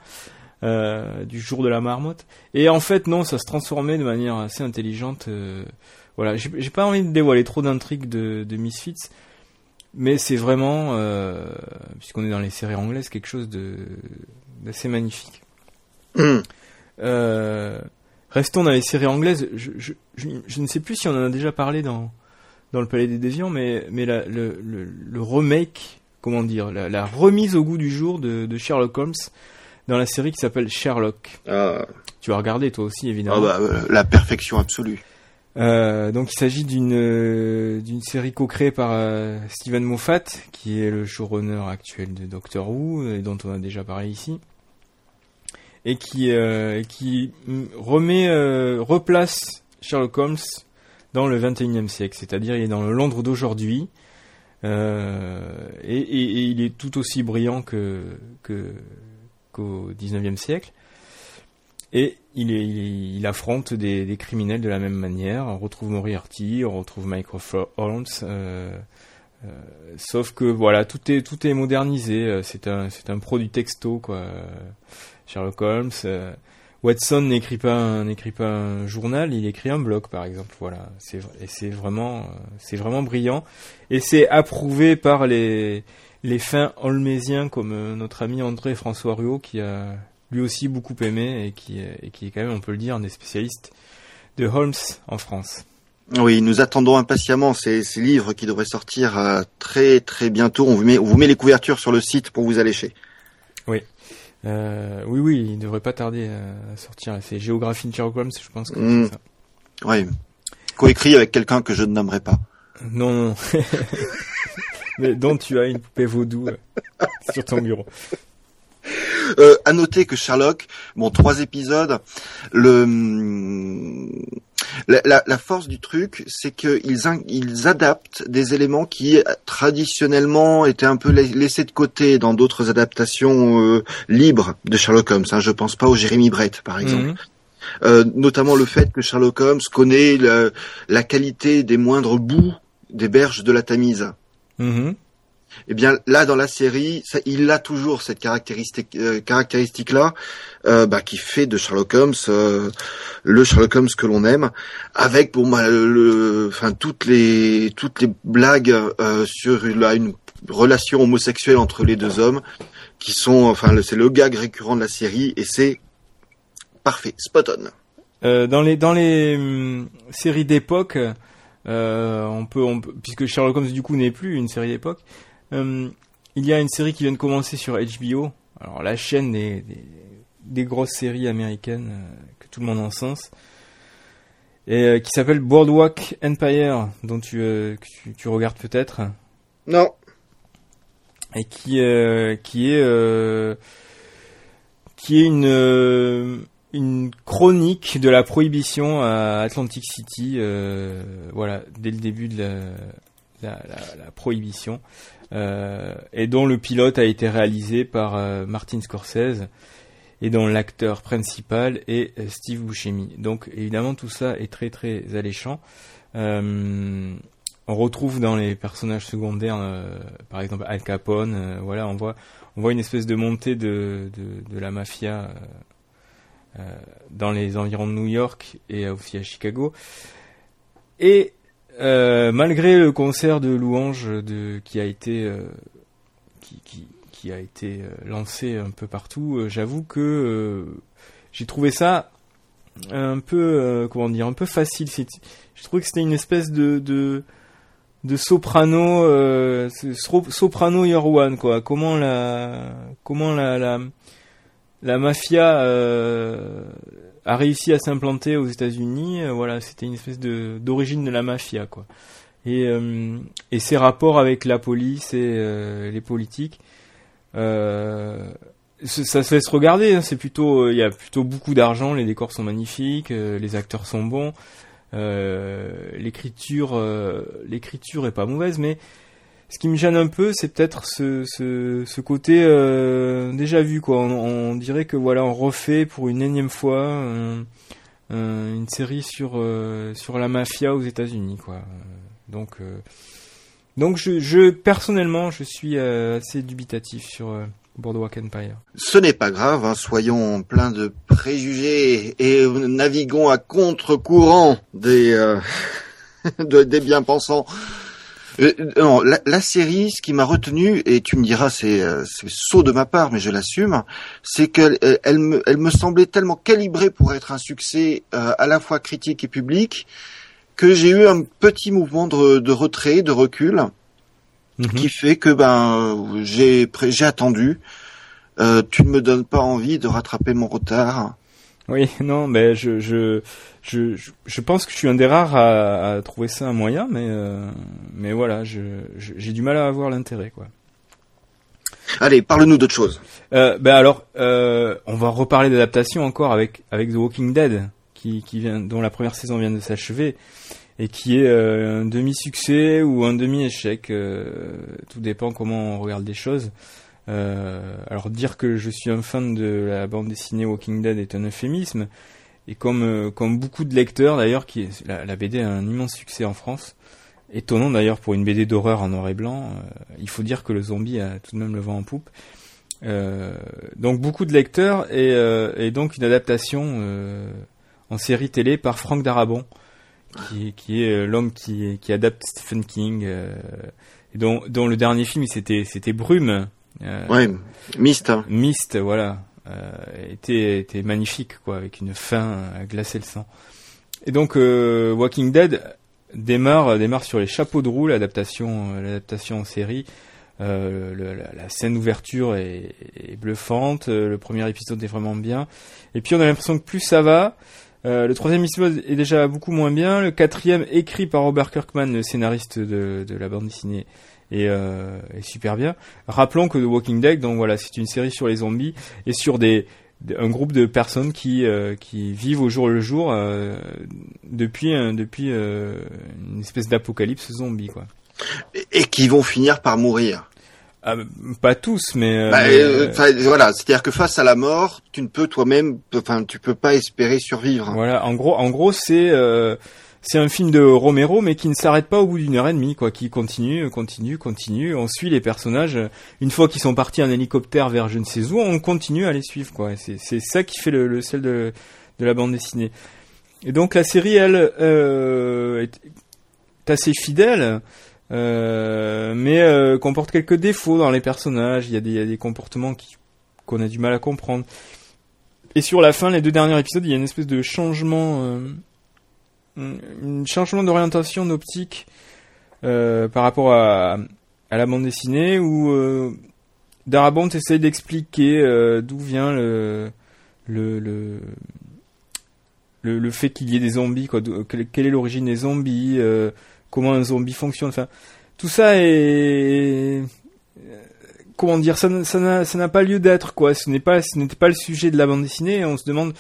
euh, du jour de la marmotte? Et en fait, non, ça se transformait de manière assez intelligente. voilà, j'ai pas envie de dévoiler trop d'intrigues de Misfits. Mais c'est vraiment, puisqu'on est dans les séries anglaises, quelque chose d'assez magnifique. Euh, restons dans les séries anglaises. Je, je, je, ne sais plus si on en a déjà parlé dans, dans le Palais des Déviants, mais, mais la, le, le, remake, comment dire, la, remise au goût du jour de, de Sherlock Holmes dans la série qui s'appelle Sherlock. Ah. Tu as regardé toi aussi, évidemment. Ah bah, euh, la perfection absolue. Euh, donc il s'agit d'une euh, d'une série co-créée par euh, Steven Moffat, qui est le showrunner actuel de Doctor Who et dont on a déjà parlé ici et qui euh, qui remet euh, replace Sherlock Holmes dans le 21e siècle, c'est-à-dire il est dans le Londres d'aujourd'hui euh, et, il est tout aussi brillant que qu'au 19e siècle. Et il, il, affronte des, des, criminels de la même manière. On retrouve Moriarty, on retrouve Michael Holmes. Sauf que voilà, tout est tout est modernisé. C'est un c'est un produit texto quoi. Sherlock Holmes. Euh, Watson n'écrit pas pas un journal, il écrit un blog par exemple. Voilà, c'est et c'est vraiment euh, c'est vraiment brillant et c'est approuvé par les les fins holmésiens comme euh, notre ami André François Ruot qui a lui aussi beaucoup aimé et qui et qui est quand même on peut le dire un des spécialistes de Holmes en France. Oui, nous attendons impatiemment ces, ces livres qui devraient sortir très très bientôt. On vous met on vous met les couvertures sur le site pour vous allécher. Oui. Euh, oui, oui, il devrait pas tarder à sortir. C'est Géographie de Sherlock Holmes, je pense que c'est mm. ça. Oui. Coécrit avec quelqu'un que je ne nommerai pas. Non, non. Mais dont tu as une poupée vaudou euh, sur ton bureau. Euh, à noter que Sherlock, bon, trois épisodes, le la, la, force du truc, c'est qu'ils ils adaptent des éléments qui traditionnellement étaient un peu laissés de côté dans d'autres adaptations euh, libres de Sherlock Holmes. Hein. Je pense pas au Jérémy Brett, par exemple. Mhm. Euh, notamment le fait que Sherlock Holmes connaît la, qualité des moindres bouts des berges de la Tamise. Mhm. Eh bien là dans la série, il a toujours cette caractéristique, euh, caractéristique là, euh, bah, qui fait de Sherlock Holmes euh, le Sherlock Holmes que l'on aime, avec moi le, enfin toutes les toutes les blagues sur une relation homosexuelle entre les deux hommes, qui sont, enfin c'est le gag récurrent de la série et c'est parfait, spot on. dans les dans les hum, séries d'époque, on peut, on peut, puisque Sherlock Holmes du coup n'est plus une série d'époque, euh, il y a une série qui vient de commencer sur HBO. Alors la chaîne des, des, grosses séries américaines euh, que tout le monde encense. Et euh, qui s'appelle Boardwalk Empire, dont tu, tu, tu, regardes peut-être. Non. Et qui, qui est qui est une une chronique de la prohibition à Atlantic City, voilà, dès le début de la, la, la, la prohibition, et dont le pilote a été réalisé par euh, Martin Scorsese et dont l'acteur principal est euh, Steve Buscemi. Donc évidemment tout ça est très très alléchant. Euh, on retrouve dans les personnages secondaires, euh, par exemple Al Capone, euh, voilà, on voit, on voit une espèce de montée de, de, la mafia euh, euh, dans les environs de New York et aussi à Chicago. Euh, malgré le concert de louanges de, qui a été euh, qui, a été euh, lancé un peu partout, j'avoue que j'ai trouvé ça un peu comment dire un peu facile. Je trouvais que c'était une espèce de soprano soprano one quoi. Comment la comment la la, mafia a réussi à s'implanter aux États-Unis. euh, voilà, c'était une espèce de d'origine de la mafia quoi. Et euh, et ses rapports avec la police et euh, les politiques. Euh, ça se laisse regarder, hein, c'est plutôt, euh, il y a plutôt beaucoup d'argent, les décors sont magnifiques, les acteurs sont bons, l'écriture, l'écriture est pas mauvaise, mais ce qui me gêne un peu, c'est peut-être ce, ce, ce côté euh, déjà vu, quoi. On, on dirait que voilà, on refait pour une énième fois un- un- une série sur euh, sur la mafia aux États-Unis, quoi. Donc euh, donc je, je personnellement, je suis euh, assez dubitatif sur euh, Boardwalk Empire. Ce n'est pas grave, hein, soyons pleins de préjugés et naviguons à contre-courant des, euh, de- des bien-pensants. Euh, non, la, la série, ce qui m'a retenu, et tu me diras, c'est euh, saut de ma part, mais je l'assume, c'est qu'elle elle, elle me, elle me semblait tellement calibrée pour être un succès euh, à la fois critique et public, que j'ai eu un petit mouvement de, de retrait, de recul, qui fait que ben euh, j'ai j'ai attendu. Euh, tu ne me donnes pas envie de rattraper mon retard. Oui, non, mais je, je, je, je- pense que je suis un des rares à, à trouver ça un moyen, mais, euh, mais voilà, je, je- j'ai du mal à avoir l'intérêt, quoi. Allez, parle-nous d'autre chose. Euh, ben alors, euh, on va reparler d'adaptation encore avec avec The Walking Dead, qui, qui vient, dont la première saison vient de s'achever et qui est euh, un demi-succès ou un demi-échec. euh, tout dépend comment on regarde les choses. Euh, alors dire que je suis un fan de la bande dessinée Walking Dead est un euphémisme. Et comme euh, comme beaucoup de lecteurs d'ailleurs, qui la, BD a un immense succès en France. Étonnant d'ailleurs pour une BD d'horreur en noir et blanc. euh, il faut dire que le zombie a tout de même le vent en poupe. Donc beaucoup de lecteurs et, donc une adaptation en série télé par Frank Darabont, qui, qui est l'homme qui, qui adapte Stephen King, et dont, dont le dernier film c'était c'était Brume, Ouais, Mist. hein. Mist, voilà, euh, était était magnifique quoi, avec une fin à glacer le sang. Et donc euh, Walking Dead démarre démarre sur les chapeaux de roue l'adaptation euh, l'adaptation en série. Euh, le- la, la scène d'ouverture est, est bluffante, euh, le premier épisode est vraiment bien. Et puis on a l'impression que plus ça va, euh, le troisième épisode est déjà beaucoup moins bien. Le quatrième, écrit par Robert Kirkman, le scénariste de, de la bande dessinée, est, euh, est super bien. Rappelons que The Walking Dead, donc voilà, c'est une série sur les zombies et sur des un groupe de personnes qui euh, qui vivent au jour le jour euh, depuis depuis euh, une espèce d'apocalypse zombie quoi. Et, et qui vont finir par mourir. Ah, pas tous, mais, euh, Bah, euh, euh, voilà, c'est-à-dire que face à la mort, tu ne peux toi-même, enfin, tu peux pas espérer survivre. Voilà, en gros, en gros, c'est euh, c'est un film de Romero, mais qui ne s'arrête pas au bout d'une heure et demie, quoi, qui continue, continue, continue. On suit les personnages. Une fois qu'ils sont partis en hélicoptère vers je ne sais où, on continue à les suivre, quoi. C'est ça qui fait le, sel de la bande dessinée. Et donc la série, elle, euh, est, assez fidèle. euh, mais euh, comporte quelques défauts dans les personnages. Il y a des, comportements qu'on a du mal à comprendre. Et sur la fin, les deux derniers épisodes, il y a une espèce de changement, un changement d'orientation d'optique euh, par rapport à, à la bande dessinée où euh, Darabont essaye d'expliquer euh, d'où vient le le, le le, fait qu'il y ait des zombies, quoi, quelle, est l'origine des zombies, euh, comment un zombie fonctionne, enfin tout ça est comment dire ça n'a- ça n'a pas lieu d'être quoi. Ce n'est pas ce n'était pas le sujet de la bande dessinée. On se demande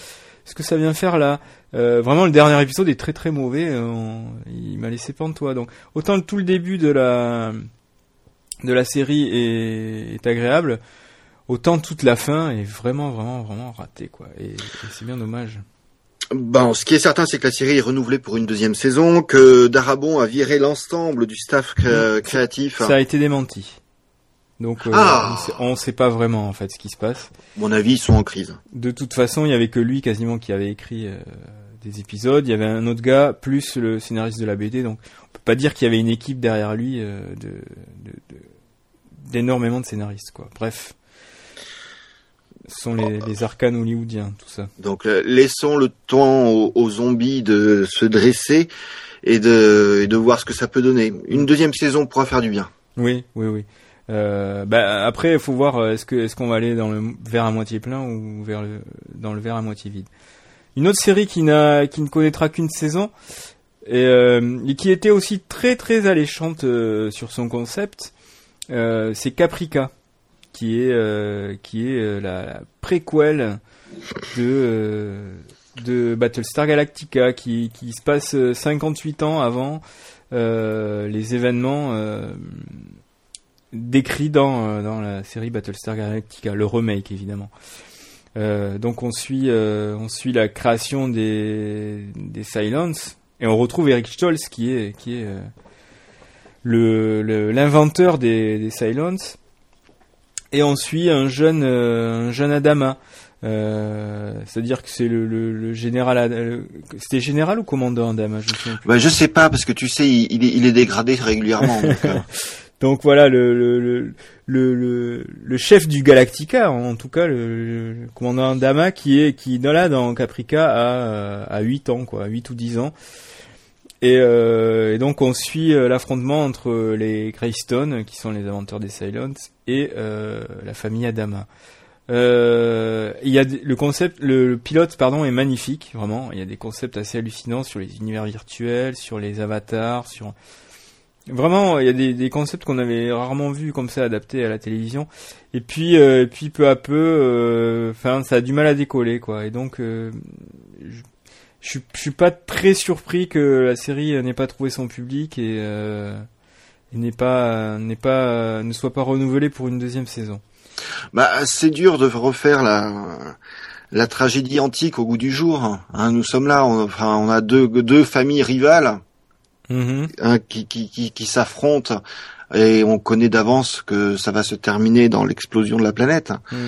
ce que ça vient faire là. Euh, vraiment, le dernier épisode est très très mauvais. euh, il m'a laissé pantois. Donc, autant tout le début de la de la série est, est agréable, autant toute la fin est vraiment vraiment vraiment ratée quoi. Et, et c'est bien dommage. Bon, ce qui est certain, c'est que la série est renouvelée pour une deuxième saison, que Darabon a viré l'ensemble du staff cré- créatif. Ça a été démenti. Donc, euh, Ah. on, on sait pas vraiment en fait ce qui se passe. Mon avis, ils sont en crise. De toute façon, il y avait que lui quasiment qui avait écrit euh, des épisodes. Il y avait un autre gars plus le scénariste de la BD. Donc, on peut pas dire qu'il y avait une équipe derrière lui euh, de de- de- d'énormément de, scénaristes quoi. Bref, ce sont les, les arcanes hollywoodiens, tout ça. Donc, laissons le temps aux, aux zombies de se dresser et de, et de voir ce que ça peut donner. Une deuxième saison pourra faire du bien. Oui, oui, oui. Euh, bah, après, il faut voir euh, est-ce qu'on va aller dans le verre à moitié plein ou vers dans le verre à moitié vide. Une autre série qui ne connaîtra qu'une saison et, euh, et qui était aussi très très alléchante euh, sur son concept, c'est Caprica, qui est qui est la, la préquelle de de Battlestar Galactica, qui se passe euh, 58 ans avant les événements décrits dans, euh, dans la série Battlestar Galactica, le remake évidemment. Euh, donc on suit, euh, on suit la création des, des Silence et on retrouve Eric Stoltz qui est, qui est le l'inventeur des, des Silence et on suit un jeune, un jeune Adama. Euh, C'est-à-dire que c'est le, le, le général, c'était général ou commandant Adama, je souviens plus. Bah, je sais pas, parce que tu sais, il, il est, il est dégradé régulièrement. donc, euh, Donc voilà le chef du Galactica, en tout cas le, commandant Dama qui est qui dans là dans Caprica euh, à 8 ans quoi, 8 ou 10 ans. Et, euh, et donc on suit euh, l'affrontement entre les Greystone qui sont les inventeurs des Silence et euh, la famille Adama. Il y a le concept, le pilote pardon est magnifique vraiment. Il y a des concepts assez hallucinants sur les univers virtuels, sur les avatars, sur Vraiment, il y a des, des concepts qu'on avait rarement vus comme ça adaptés à la télévision. Et puis, euh, et puis peu à peu, euh, enfin, ça a du mal à décoller, quoi. Et donc, euh, je, je suis pas très surpris que la série n'ait pas trouvé son public et, euh, et n'ait pas, n'est pas, ne soit pas renouvelée pour une deuxième saison. bah, c'est dur de refaire la, la tragédie antique au goût du jour. Hein, nous sommes là, on, enfin, on a deux, deux familles rivales Mhm. hein, qui, qui, qui, qui s'affrontent et on connaît d'avance que ça va se terminer dans l'explosion de la planète. Mhm.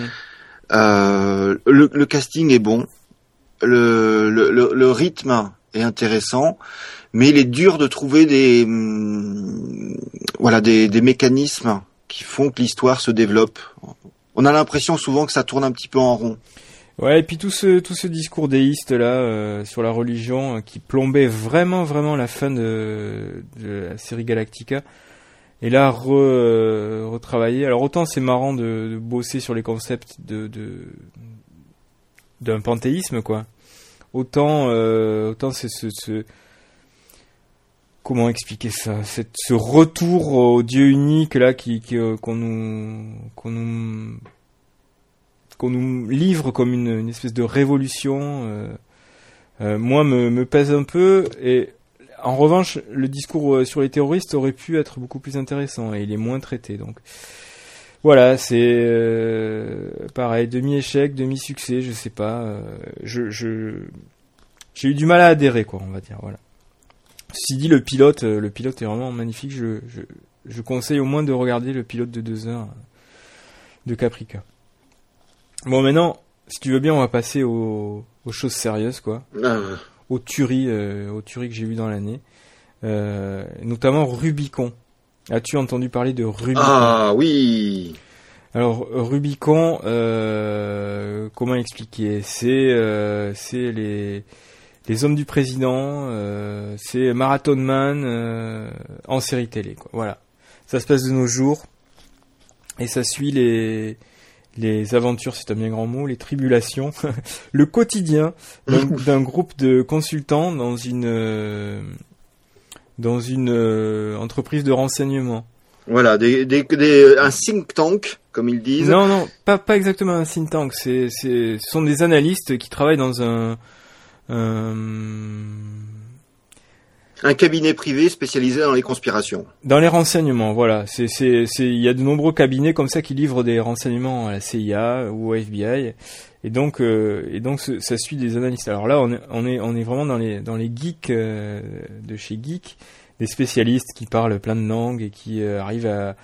Euh, le, le casting est bon, le, le, le, le rythme est intéressant, mais il est dur de trouver des hum, voilà des, des mécanismes qui font que l'histoire se développe. On a l'impression souvent que ça tourne un petit peu en rond. Ouais, et puis tout ce tout ce discours déiste là euh, sur la religion euh, qui plombait vraiment vraiment la fin de, de la série Galactica. Et là re, euh, retravaillé. Alors autant c'est marrant de, de bosser sur les concepts de d'un panthéisme quoi. Autant euh, autant c'est ce, ce comment expliquer ça? Cette, ce retour au Dieu unique là qui qui, euh, qu'on nous qu'on nous qu'on nous livre comme une, une espèce de révolution, euh, euh, moi me, me pèse un peu. Et en revanche, le discours euh, sur les terroristes aurait pu être beaucoup plus intéressant et il est moins traité. Donc voilà, c'est euh, pareil, demi échec, demi succès, je sais pas. euh, je j'ai eu du mal à adhérer quoi, on va dire. Voilà. Ceci dit, le pilote, le pilote est vraiment magnifique. Je, je, je conseille au moins de regarder le pilote de deux heures de Caprica. Bon, maintenant, si tu veux bien, on va passer aux, aux choses sérieuses, quoi. Euh, Aux tueries, euh, aux tueries que j'ai vues dans l'année. Euh, notamment Rubicon. As-tu entendu parler de Rubicon? Ah oui, Alors, Rubicon, euh, comment expliquer? C'est euh, c'est les, les hommes du président, euh, c'est Marathon Man euh, en série télé, quoi. Voilà. Ça se passe de nos jours. Et ça suit les, les aventures, c'est un bien grand mot, les tribulations, le quotidien d'un groupe de consultants dans une euh, dans une euh, entreprise de renseignement. Voilà, des, des, des, un think tank, comme ils disent. Non, non, pas, pas exactement un think tank. C'est, c'est, ce sont des analystes qui travaillent dans un, un, un cabinet privé spécialisé dans les conspirations. Dans les renseignements, voilà. Il y a de nombreux cabinets comme ça qui livrent des renseignements à la CIA ou au FBI, et donc, euh, ça suit des analystes. Alors là, on est, vraiment dans les, geeks euh, de chez Geek, des spécialistes qui parlent plein de langues et qui euh, arrivent à,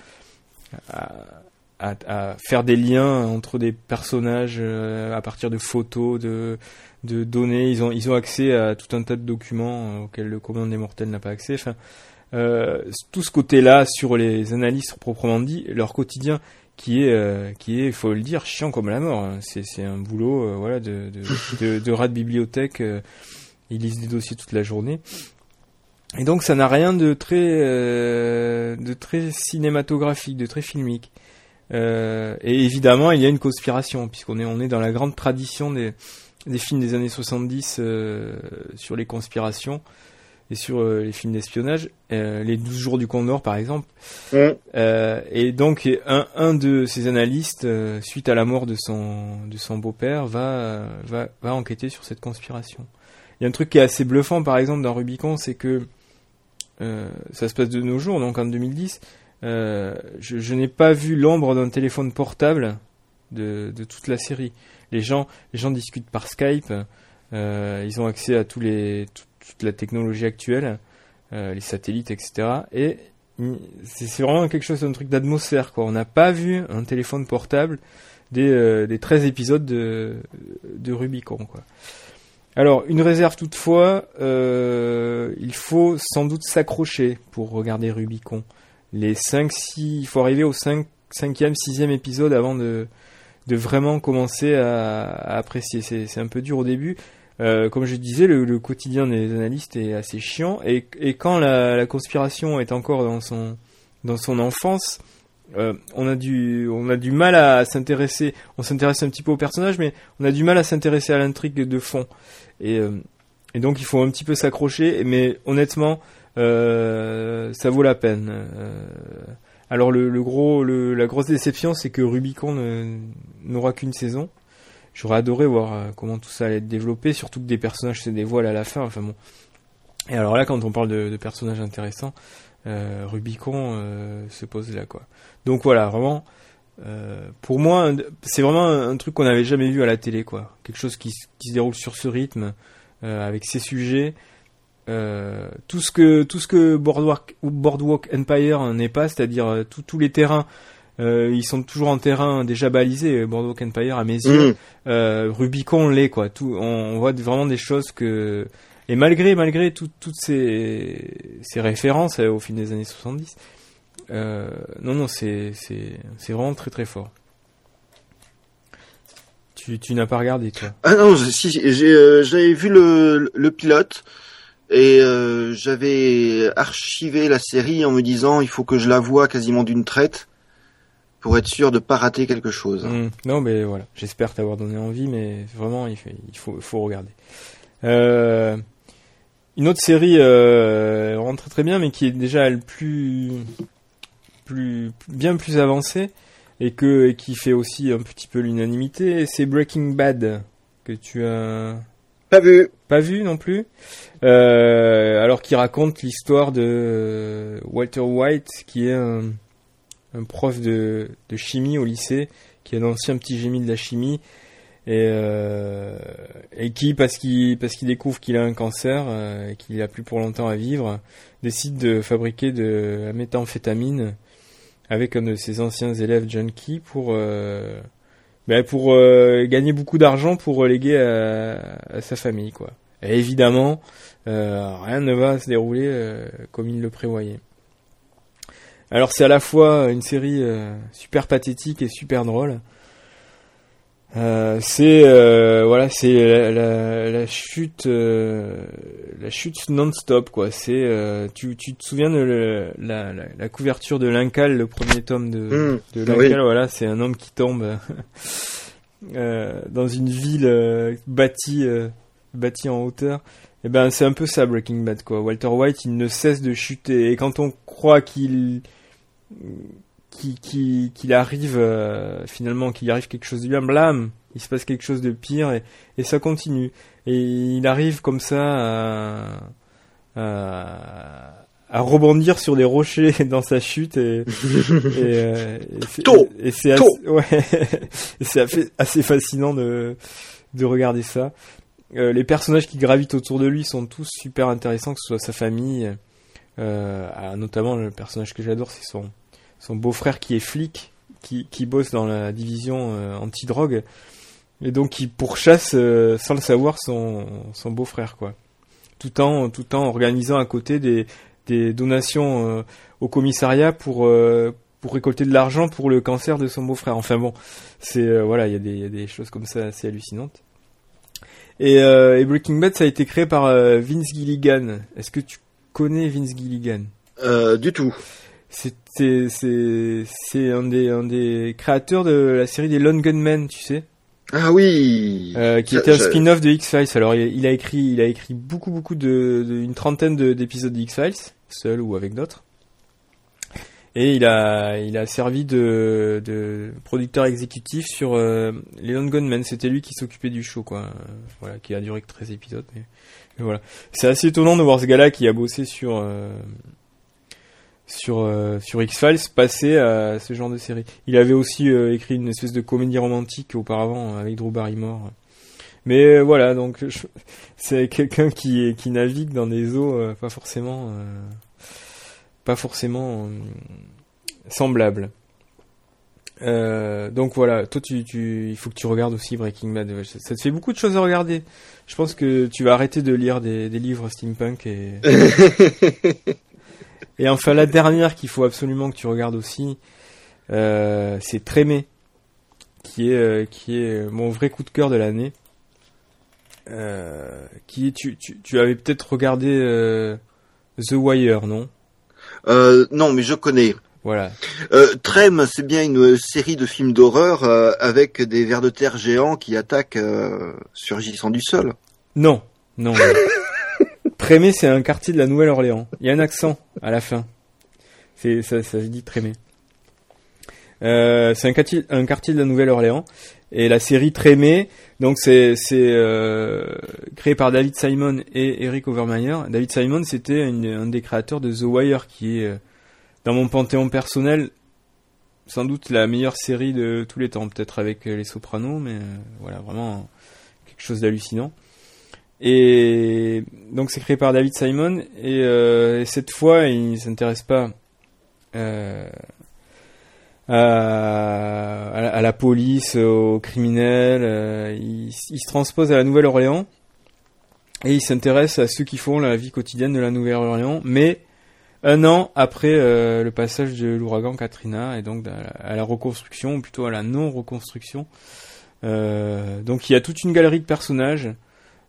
faire des liens entre des personnages à partir de photos, de de données. Ils ont, ils ont accès à tout un tas de documents euh, auxquels le commun des mortels n'a pas accès. Enfin, euh, tout ce côté-là sur les analystes proprement dit, leur quotidien qui est, euh, qui est, faut le dire, chiant comme la mort. Hein. C'est, c'est un boulot, euh, voilà, de, de, de, de, rat de bibliothèque. Ils lisent des dossiers toute la journée. Et donc ça n'a rien de très, de très cinématographique, de très filmique. et évidemment, il y a une conspiration puisqu'on est, on est dans la grande tradition des des films des années 70 euh, sur les conspirations et sur euh, les films d'espionnage, euh, les 12 jours du Condor par exemple. et donc un, un de ces analystes, suite à la mort de son, de son beau-père, va, va, va enquêter sur cette conspiration. Il y a un truc qui est assez bluffant par exemple dans Rubicon, c'est que ça se passe de nos jours, donc en 2010. je, je n'ai pas vu l'ombre d'un téléphone portable de, de toute la série les gens, discutent par Skype. Euh, ils ont accès à tous les, toute la technologie actuelle, euh, les satellites, etc. Et c'est vraiment quelque chose, un truc d'atmosphère. On n'a pas vu un téléphone portable des, euh, des 13 épisodes de, Rubicon. Alors, une réserve toutefois, il faut sans doute s'accrocher pour regarder Rubicon. Les 5, 6, il faut arriver au 5, 5e, 6e épisode avant de, de vraiment commencer à, à apprécier. C'est un peu dur au début. Euh, comme je disais, le, le, quotidien des analystes est assez chiant. Et, et quand la, la, conspiration est encore dans son, dans son enfance, euh, on, a du, on a du mal à s'intéresser. On s'intéresse un petit peu au personnage, mais on a du mal à s'intéresser à l'intrigue de fond. Et, euh, et donc il faut un petit peu s'accrocher. Mais honnêtement, euh, ça vaut la peine. Alors le, gros, la grosse déception, c'est que Rubicon n'aura qu'une saison. J'aurais adoré voir euh, comment tout ça allait être développé, surtout que des personnages se dévoilent à la fin. Enfin bon. Et alors là, quand on parle de, personnages intéressants, euh, Rubicon euh, se pose là quoi. Donc voilà, vraiment. Pour moi, c'est vraiment un, truc qu'on n'avait jamais vu à la télé, quoi. Quelque chose qui, qui se déroule sur ce rythme, avec ces sujets, euh, tout ce que tout ce que Boardwalk, Boardwalk Empire n'est pas, c'est-à-dire euh, tous les terrains, euh, ils sont toujours en terrain déjà balisé. Boardwalk Empire à mes yeux, mmh. euh, Rubicon l'est quoi. Tout, on, on, voit vraiment des choses que et malgré malgré tout, toutes ces ces références au film des années 70, non non c'est c'est c'est vraiment très très fort. Tu, tu n'as pas regardé toi? Ah non, si j'ai j'avais vu le, le pilote et euh, j'avais archivé la série en me disant il faut que je la voie quasiment d'une traite pour être sûr de pas rater quelque chose. Mmh. Non mais voilà, j'espère t'avoir donné envie, mais vraiment il faut regarder. Euh, une autre série euh, rentre très bien, mais qui est déjà le plus, plus bien plus avancée et que et qui fait aussi un petit peu l'unanimité, c'est Breaking Bad que tu as pas vu. Non plus. Euh, alors qu'il raconte l'histoire de Walter White, qui est un, prof de, chimie au lycée, qui est un ancien petit génie de la chimie, et, euh, qui, parce qu'il découvre qu'il a un cancer, euh, et qu'il a plus pour longtemps à vivre, décide de fabriquer de la méthamphétamine avec un de ses anciens élèves junkie pour ben pour euh, gagner beaucoup d'argent pour reléguer à, sa famille quoi. Et évidemment, euh, rien ne va se dérouler euh, comme il le prévoyait. Alors c'est à la fois une série super pathétique et super drôle. Euh, c'est voilà, c'est la, la, la, chute, la chute non-stop quoi. C'est tu, tu te souviens de le, la, la, couverture de Lincal, le premier tome de, mmh, de Lincal. Oui. Voilà, c'est un homme qui tombe dans une ville bâtie bâti en hauteur. Et eh ben c'est un peu ça Breaking Bad quoi. Walter White il ne cesse de chuter et quand on croit qu'il qui qui qu'il arrive euh, finalement qu'il arrive quelque chose de bien. Blâme il se passe quelque chose de pire et, et ça continue. Et il arrive comme ça à, à, à rebondir sur des rochers dans sa chute et, et, euh, et c'est- assez, ouais, fascinant de de regarder ça. Euh, les personnages qui gravitent autour de lui sont tous super intéressants que ce soit sa famille notamment le personnage que j'adore c'est son son beau-frère qui est flic, qui, bosse dans la division euh, anti-drogue, et donc qui pourchasse euh, sans le savoir son, beau-frère, quoi. Tout en, organisant à côté des, donations euh, au commissariat pour, récolter de l'argent pour le cancer de son beau-frère. Enfin bon, c'est voilà, il y, a des- choses comme ça assez hallucinantes. Et, Breaking Bad, ça a été créé par Vince Gilligan. Est-ce que tu connais Vince Gilligan? Du tout. C'est c'est un des un des créateurs de la série des Lone Gunmen, tu sais, Ah oui euh, qui était un spin-off de X Files. Alors il, il a écrit il a écrit beaucoup beaucoup de, de- une trentaine de- d'épisodes de X Files, seul ou avec d'autres. Et il a il a servi de de producteur exécutif sur euh, les Lone Gunmen. C'était lui qui s'occupait du show quoi. Voilà, qui a duré que 13 épisodes. Mais, mais voilà, c'est assez étonnant de voir ce gars-là qui a bossé sur euh, sur euh, sur X-Files passer à ce genre de série. Il avait aussi euh, écrit une espèce de comédie romantique auparavant euh, avec Drew Barrymore. Mais euh, voilà, donc c'est quelqu'un qui qui navigue dans des eaux euh, pas forcément euh, pas forcément semblables. Donc voilà, toi tu, tu il faut que tu regardes aussi Breaking Bad. Ça ça te fait beaucoup de choses à regarder. Je pense que tu vas arrêter de lire des, des livres steampunk et et enfin, la dernière qu'il faut absolument que tu regardes aussi, euh, c'est Trémé, qui est euh, qui est mon vrai coup de cœur de l'année. Euh, qui tu tu, tu avais peut-être regardé euh, The Wire, non? Non, mais je connais. Voilà. Euh, Trem, c'est bien une série de films d'horreur euh, avec des vers de terre géants qui attaquent euh, surgissant du sol. Non, non. Trémé, c'est un quartier de la Nouvelle-Orléans. Il y a un accent à la fin. C'est ça, se dit Trémé. Euh, c'est un quartier, un quartier de la Nouvelle-Orléans et la série Trémé. Donc c'est euh, créé par David Simon et Eric Overmeyer. David Simon, c'était un des créateurs de The Wire, qui est euh, dans mon panthéon personnel sans doute la meilleure série de tous les temps, peut-être avec Les Sopranos, mais voilà vraiment quelque chose d'hallucinant. Et donc c'est créé par David Simon et, euh, et cette fois il s'intéresse pas euh, à, la- police, aux criminels, euh, il, se transpose à la Nouvelle-Orléans et il s'intéresse à ceux qui font la vie quotidienne de la Nouvelle-Orléans, mais un an après le passage de l'ouragan Katrina et donc à la, reconstruction, ou plutôt à la non-reconstruction. Donc il y a toute une galerie de personnages.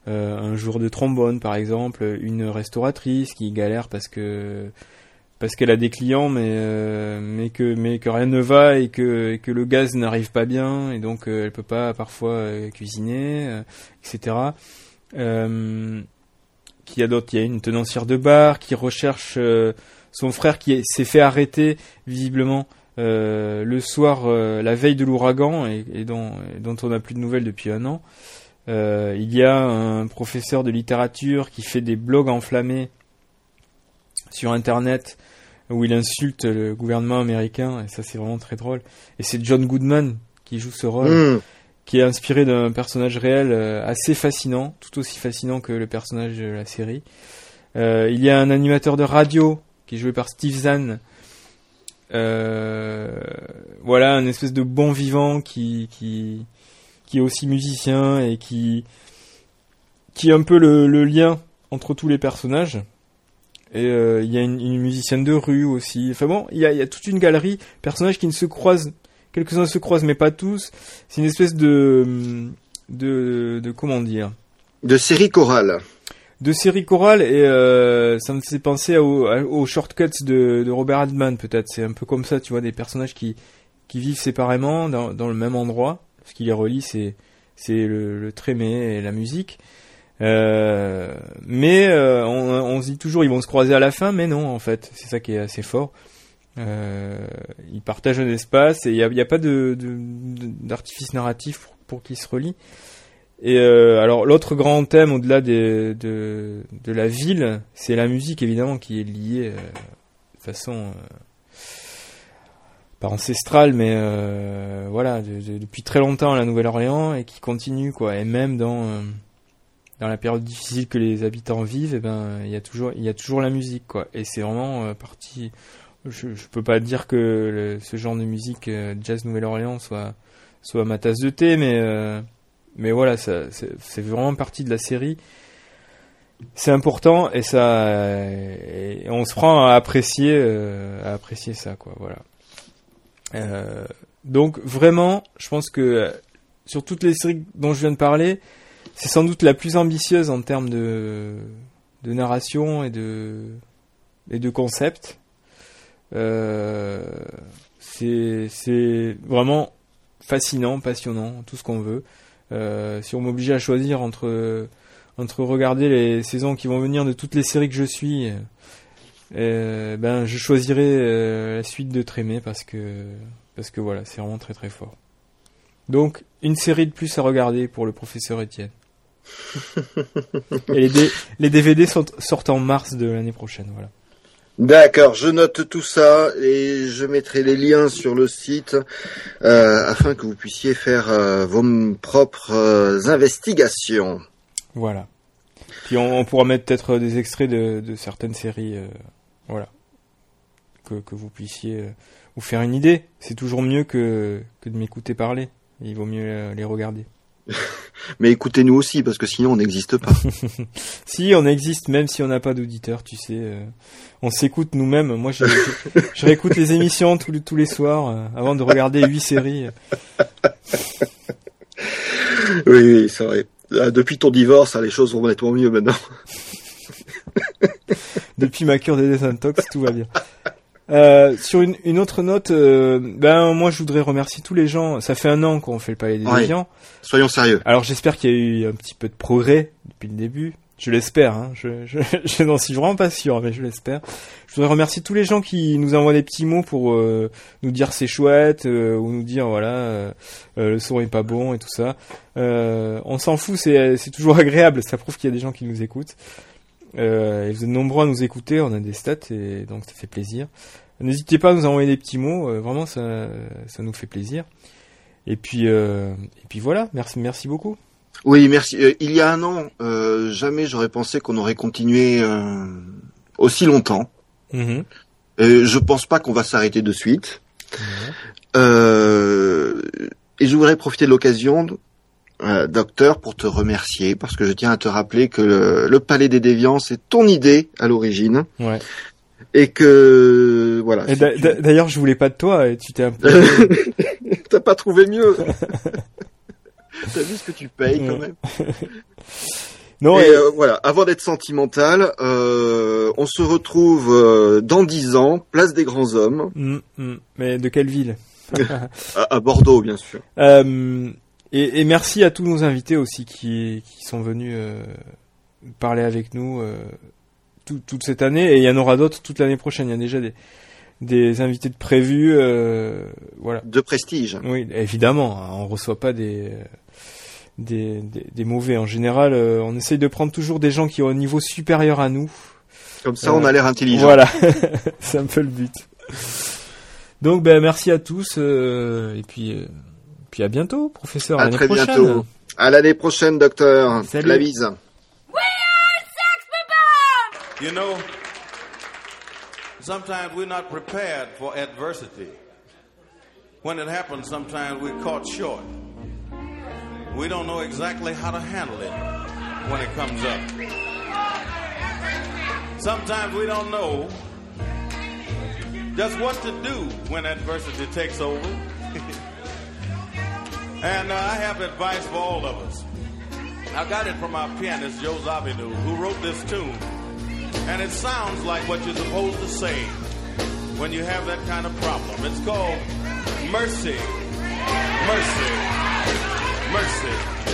Euh, un jour de trombone par exemple, une restauratrice qui galère parce que parce qu'elle a des clients mais euh, mais que mais que rien ne va et que que le gaz n'arrive pas bien et donc euh, elle peut pas parfois cuisiner etc. Qui a d'autres Il y a une tenancière de bar qui recherche son frère qui est- s'est fait arrêter visiblement le soir, la veille de l'ouragan, et, et dont, et dont on n'a plus de nouvelles depuis un an. Euh, il y a un professeur de littérature qui fait des blogs enflammés sur Internet où il insulte le gouvernement américain, et ça c'est vraiment très drôle. Et c'est John Goodman qui joue ce rôle Hmm. qui est inspiré d'un personnage réel euh, assez fascinant, tout aussi fascinant que le personnage de la série. Euh, il y a un animateur de radio qui est joué par Steve Zahn. Euh, voilà, un espèce de bon vivant qui, qui, qui est aussi musicien et qui, qui est un peu le, le lien entre tous les personnages. Et euh, il y a une, une musicienne de rue aussi. Enfin bon, il y a, il y a toute une galerie de personnages qui ne se croisent, quelques-uns se croisent mais pas tous. C'est une espèce de, de, de comment dire, De série chorale. de série chorale et euh, ça me fait penser au- aux shortcuts de, de Robert Altman peut-être. C'est un peu comme ça, tu vois, des personnages qui, qui vivent séparément dans, dans le même endroit. Ce qui les relie, c'est le, le trémé et la musique. Euh, mais euh, on, se dit toujours ils vont se croiser à la fin, mais non en fait, c'est ça qui est assez fort. ils partagent un espace et il n'y a, pas de, d'artifice narratif pour, qu'ils se relient. Et euh, alors l'autre grand thème au-delà de, de, la ville, c'est la musique évidemment qui est liée euh, de façon euh, pas ancestrale, mais voilà depuis très longtemps à la Nouvelle-Orléans et qui continue quoi. Et même dans dans la période difficile que les habitants vivent, et eh ben il y a toujours il y a toujours la musique quoi. Et c'est vraiment partie. Je, je peux pas dire que ce genre de musique jazz Nouvelle-Orléans soit soit ma tasse de thé, mais mais voilà, c'est vraiment partie de la série. C'est important et ça, on se prend à apprécier, euh, à apprécier ça, quoi. Voilà. Euh, donc vraiment, je pense que sur toutes les séries dont je viens de parler, c'est sans doute la plus ambitieuse en termes de, narration et de et concept. Euh, c'est vraiment fascinant, passionnant, tout ce qu'on veut. Euh, si on m'obligeait à choisir entre entre regarder les saisons qui vont venir de toutes les séries que je suis, euh, ben je choisirais euh, la suite de Trémé parce que parce que voilà, c'est vraiment très très fort. Donc une série de plus à regarder pour le professeur Étienne. Et les, les DVD sortent en mars de l'année prochaine, voilà. D'accord, je note tout ça et je mettrai les liens sur le site euh, afin que vous puissiez faire euh, vos propres investigations. Voilà. Puis on, pourra mettre peut-être des extraits de, certaines séries, voilà, que, que, vous puissiez vous faire une idée. C'est toujours mieux que, que de m'écouter parler. Il vaut mieux les regarder. Mais écoutez-nous aussi, parce que sinon on n'existe pas. si, on existe, même si on n'a pas d'auditeurs, tu sais. Euh, on s'écoute nous-mêmes. Moi, je, je, réécoute les émissions tous, tous les soirs, euh, avant de regarder huit séries. oui, oui, c'est vrai. Ah, depuis ton divorce, les choses vont nettement mieux maintenant. Depuis ma cure des désintox, tout va bien. Euh, sur une, une, autre note, euh, ben moi je voudrais remercier tous les gens. Ça fait un an qu'on fait le Palais des oui. Soyons sérieux. Alors j'espère qu'il y a eu un petit peu de progrès depuis le début. Je l'espère. Hein. Je, je, je n'en suis vraiment pas sûr, mais je l'espère. Je voudrais remercier tous les gens qui nous envoient des petits mots pour euh, nous dire c'est chouette ou nous dire voilà le son est pas bon et tout ça. on s'en fout, c'est toujours agréable. Ça prouve qu'il y a des gens qui nous écoutent. Euh, vous êtes nombreux à nous écouter, on a des stats et donc ça fait plaisir. N'hésitez pas à nous envoyer des petits mots, euh, vraiment ça, ça nous fait plaisir. Et puis, euh, et puis voilà, merci, merci beaucoup. Oui, merci. Euh, il y a un an, euh, jamais j'aurais pensé qu'on aurait continué aussi longtemps. Mm je pense pas qu'on va s'arrêter de suite. et je voudrais profiter de l'occasion euh, docteur, pour te remercier, parce que je tiens à te rappeler que le, Palais des Déviants, c'est ton idée à l'origine. Ouais. Et que voilà. d'ailleurs, je voulais pas de toi et tu t'es un peu. T'as pas trouvé mieux. T'as vu ce que tu payes quand même. Non, et, euh, voilà, avant d'être sentimental, euh, on se retrouve euh, dans dix ans, place des grands hommes. Mm, mm. Mais de quelle ville? À, Bordeaux, bien sûr. Et, et, merci à tous nos invités aussi qui, qui sont venus euh, parler avec nous euh, tout, toute cette année. Et il y en aura d'autres toute l'année prochaine. Il y a déjà des, des invités de prévus. Euh, voilà. De prestige. Oui, évidemment. Hein, on reçoit pas des, des, des, des mauvais. En général, on essaye de prendre toujours des gens qui ont un niveau supérieur à nous. Comme ça, on a l'air intelligent. Voilà, c'est un peu le but. Donc, ben, merci à tous. et puis puis à bientôt, professeur. À, très bientôt. À l'année prochaine, docteur. Salut. La bise. You know, sometimes we're not prepared for adversity. When it happens, sometimes we're caught short. We don't know exactly how to handle it when it comes up. Sometimes we don't know just what to do when adversity takes over. And uh, I have advice for all of us. I got it from our pianist, Joe Zawinul, who wrote this tune. And it sounds like what you're supposed to say when you have that kind of problem. It's called Mercy, Mercy, Mercy.